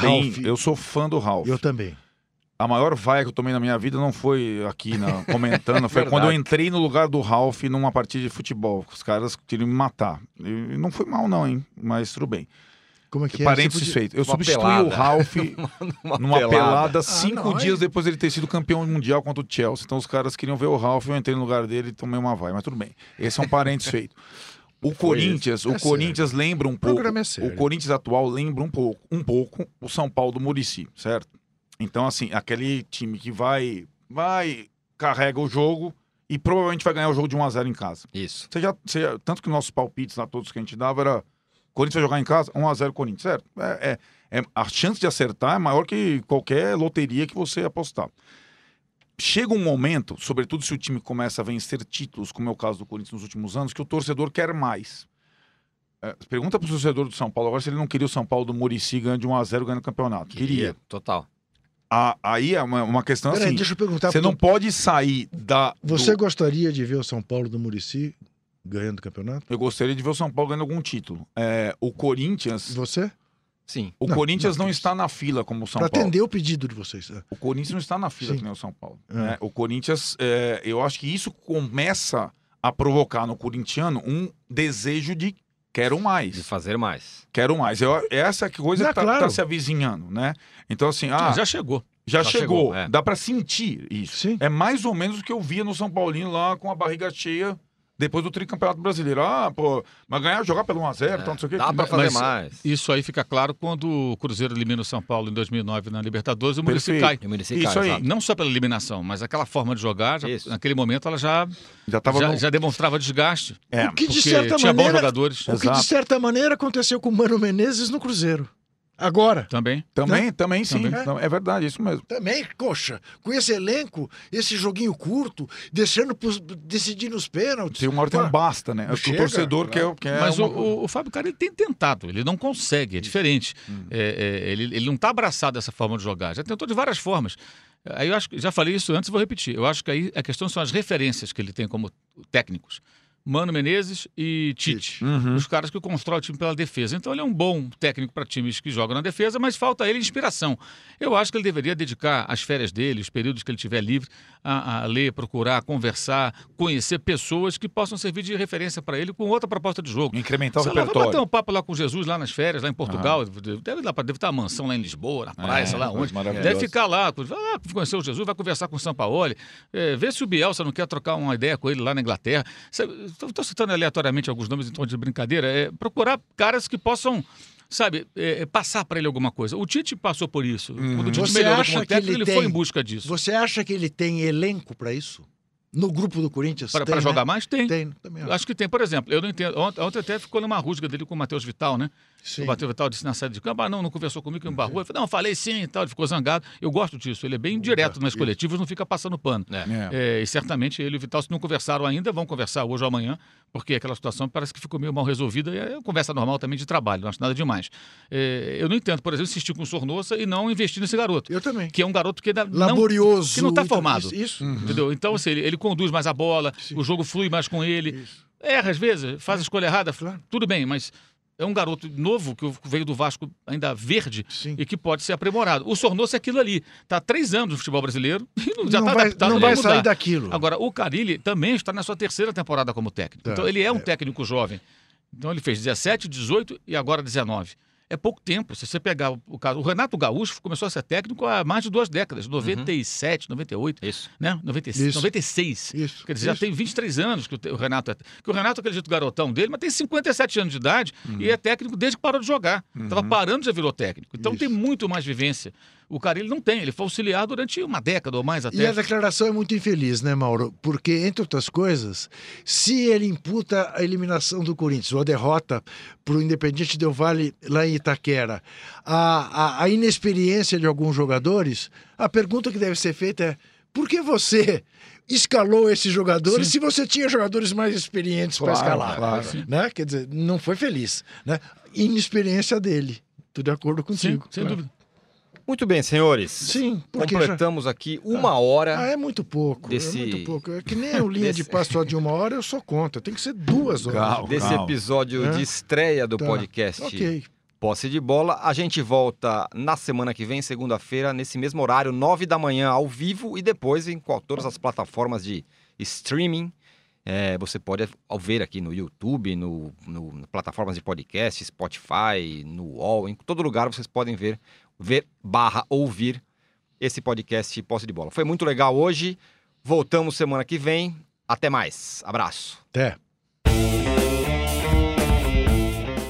bem, Ralf. eu sou fã do Ralph. Eu também. A maior vaia que eu tomei na minha vida não foi aqui na, comentando, foi quando eu entrei no lugar do Ralph numa partida de futebol. Os caras queriam me matar. E não foi mal, não, hein? Mas tudo bem. Como é que é? Parênteses podia- feito. Eu Uma substituí pelada. o Ralph Uma numa pelada, Ah, cinco não, dias aí- depois ele ter sido campeão mundial contra o Chelsea. Então os caras queriam ver o Ralph, eu entrei no lugar dele e tomei uma vaia. Mas tudo bem. Esse é um parênteses feito. O Corinthians, o É Corinthians lembra um pouco. programa é sério. o Corinthians atual lembra um pouco, um pouco o São Paulo do Murici, certo? Então, assim, aquele time que vai, vai, carrega o jogo e provavelmente vai ganhar o jogo de 1 a 0 em casa. Isso. Você já, você tanto que nossos palpites lá, todos que a gente dava, era Corinthians vai jogar em casa, 1x0 Corinthians, certo? É, é- é- a chance de acertar é maior que qualquer loteria que você apostar. Chega um momento, sobretudo se o time começa a vencer títulos, como é o caso do Corinthians nos últimos anos, que o torcedor quer mais. É, pergunta pro torcedor do São Paulo agora se ele não queria o São Paulo do Murici ganhando de 1x0 ganhando o campeonato. Queria. Total. A- aí é uma, uma questão Peraí, assim, deixa eu perguntar. você não pode sair da... Você do- gostaria de ver o São Paulo do Murici ganhando o campeonato? Eu gostaria de ver o São Paulo ganhando algum título. É, o Corinthians... Você? Sim. O Não, Corinthians não, não, está na fila como o São Para Paulo. atender o pedido de vocês. é. O Corinthians não está na fila Sim. que nem o São Paulo. É. né? O Corinthians, é, eu acho que isso começa a provocar no corintiano um desejo de quero De mais, fazer mais. quero mais. Eu, essa coisa Não, que tá, claro. tá se avizinhando, né? Então assim, ah, já, já chegou. já chegou, chegou, é. dá para sentir isso. Sim. É mais ou menos o que eu via no São Paulino lá com a barriga cheia Depois do tricampeonato brasileiro. Ah, pô, mas ganhar, jogar pelo 1x0, então não sei o quê. Dá pra fazer Mas mais. Isso aí fica claro quando o Cruzeiro elimina o São Paulo em 2009 na Libertadores, o Muricy cai. E o Muricy Isso cai, aí. exato. Não só pela eliminação, mas aquela forma de jogar, já- Isso. naquele momento ela já, Já tava já, no- já demonstrava desgaste. É, o que de porque certa tinha bons maneira, jogadores. o que de Exato. certa maneira aconteceu com o Mano Menezes no Cruzeiro. Agora. Também. Também, também sim. Também. Não, É verdade, isso mesmo. Também, coxa, com esse elenco, esse joguinho curto, deixando pros, decidindo os pênaltis. Tem uma hora tem um basta, né? não O chega, torcedor quer, claro. quer Mas uma- o, o, o Fábio Cara ele tem tentado, ele não consegue, é diferente. É, é, ele, ele não está abraçado dessa forma de jogar. Já tentou de várias formas. Aí eu acho que já falei isso antes, vou repetir. Eu acho que aí a questão são as referências que ele tem como técnicos. Mano Menezes e Tite. Uhum. Os caras que constroem o time pela defesa. Então ele é um bom técnico para times que jogam na defesa, mas falta a ele inspiração. Eu acho que ele deveria dedicar as férias dele, os períodos que ele tiver livre, a, a ler, procurar, conversar, conhecer pessoas que possam servir de referência para ele com outra proposta de jogo. Incrementar o Sei lá, vai repertório. bater um papo lá com Jesus lá nas férias, lá em Portugal. Deve, deve, lá deve estar uma mansão lá em Lisboa, na praia, É, sei lá onde. Deve ficar lá, vai lá conhecer o Jesus, vai conversar com o Sampaoli, é, vê se o Bielsa não quer trocar uma ideia com ele lá na Inglaterra. Estou citando aleatoriamente alguns nomes em tom de brincadeira. É, procurar caras que possam. Sabe, é, passar para ele alguma coisa. O Tite passou por isso. Quando o Tite Você melhorou acha como que técnico, ele ele, foi tem- em busca disso. Você acha que ele tem elenco para isso? No grupo do Corinthians? Para Tem, jogar né? mais, tem. Tem, também acho. Acho que tem, por exemplo, eu não entendo. Ontem, ontem até ficou numa rusga dele com o Matheus Vital, né? Sim. O Vital disse na saída de campo: ah, não, não conversou comigo, me embarrou. Eu falei, não, falei sim e tal. Ele ficou zangado. Eu gosto disso. Ele é bem direto nas coletivas, não fica passando pano. É. É, e certamente ele e o Vital, se não conversaram ainda, vão conversar hoje ou amanhã, porque aquela situação parece que ficou meio mal resolvida e é conversa normal também de trabalho, não acho nada demais. É, eu não entendo, por exemplo, insistir com o Sornossa e não investir nesse garoto. Eu também. Que é um garoto que ainda não Laborioso. que não tá então, formado. Isso. isso. Entendeu? Então, assim, ele, ele conduz mais a bola, Sim. o jogo flui mais com ele. Isso. Erra às vezes, faz a escolha errada, tudo bem, mas é um garoto novo que veio do Vasco ainda verde Sim. e que pode ser aprimorado. O Sornoso é aquilo ali. Está há três anos no futebol brasileiro e não, já está adaptado. não vai mudar. sair daquilo. Agora, o Carilli também está na sua terceira temporada como técnico. Tá, então, ele é um é. técnico jovem. Então, ele fez 17, 18 e agora 19. É pouco tempo. Se você pegar o, caso. O Renato Gaúcho começou a ser técnico há mais de duas décadas 97, 98, Isso. né? 96. Uhum. Isso. 96. Isso, Quer dizer, já isso. tem 23 anos que o, Renato é. Que o Renato acredita o garotão dele, mas tem 57 anos de idade Uhum. e é técnico desde que parou de jogar. Estava parando já virou técnico. Então Isso. tem muito mais vivência. O cara ele não tem, ele foi auxiliar durante uma década ou mais E até. a declaração é muito infeliz, né, Mauro? Porque, entre outras coisas, se ele imputa a eliminação do Corinthians ou a derrota para o Independiente Del Vale lá em Itaquera, a, a, a inexperiência de alguns jogadores, a pergunta que deve ser feita é: por que você escalou esses jogadores se você tinha jogadores mais experientes para Claro, escalar? claro. Né? Quer dizer, não foi feliz. Né? Inexperiência dele. Estou de acordo Sim, contigo. sem claro. dúvida. Muito bem, senhores. Sim, porque já... Completamos aqui uma hora. Ah, é muito pouco. Desse- É muito pouco. É que nem o linha de desse- passo só de uma hora, eu sou contra. Tem que ser duas horas. Calma. desse Calma. episódio É. de estreia do Tá. podcast Ok. Posse de Bola. A gente volta na semana que vem, segunda-feira, nesse mesmo horário, nove da manhã, ao vivo, e depois em qual- todas as plataformas de streaming. É, você pode ver aqui no YouTube, no, no- na plataformas de podcast, Spotify, no UOL, em todo lugar vocês podem ver, ver barra ouvir esse podcast Posse de Bola. Foi muito legal hoje. Voltamos semana que vem. Até mais. Abraço. Até.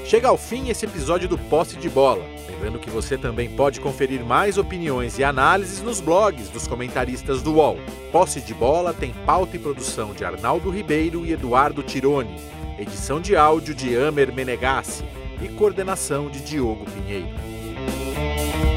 Chega ao fim esse episódio do Posse de Bola. Lembrando que você também pode conferir mais opiniões e análises nos blogs dos comentaristas do UOL. Posse de Bola tem pauta e produção de Arnaldo Ribeiro e Eduardo Tironi, edição de áudio de Amer Menegassi e coordenação de Diogo Pinheiro. Thank you.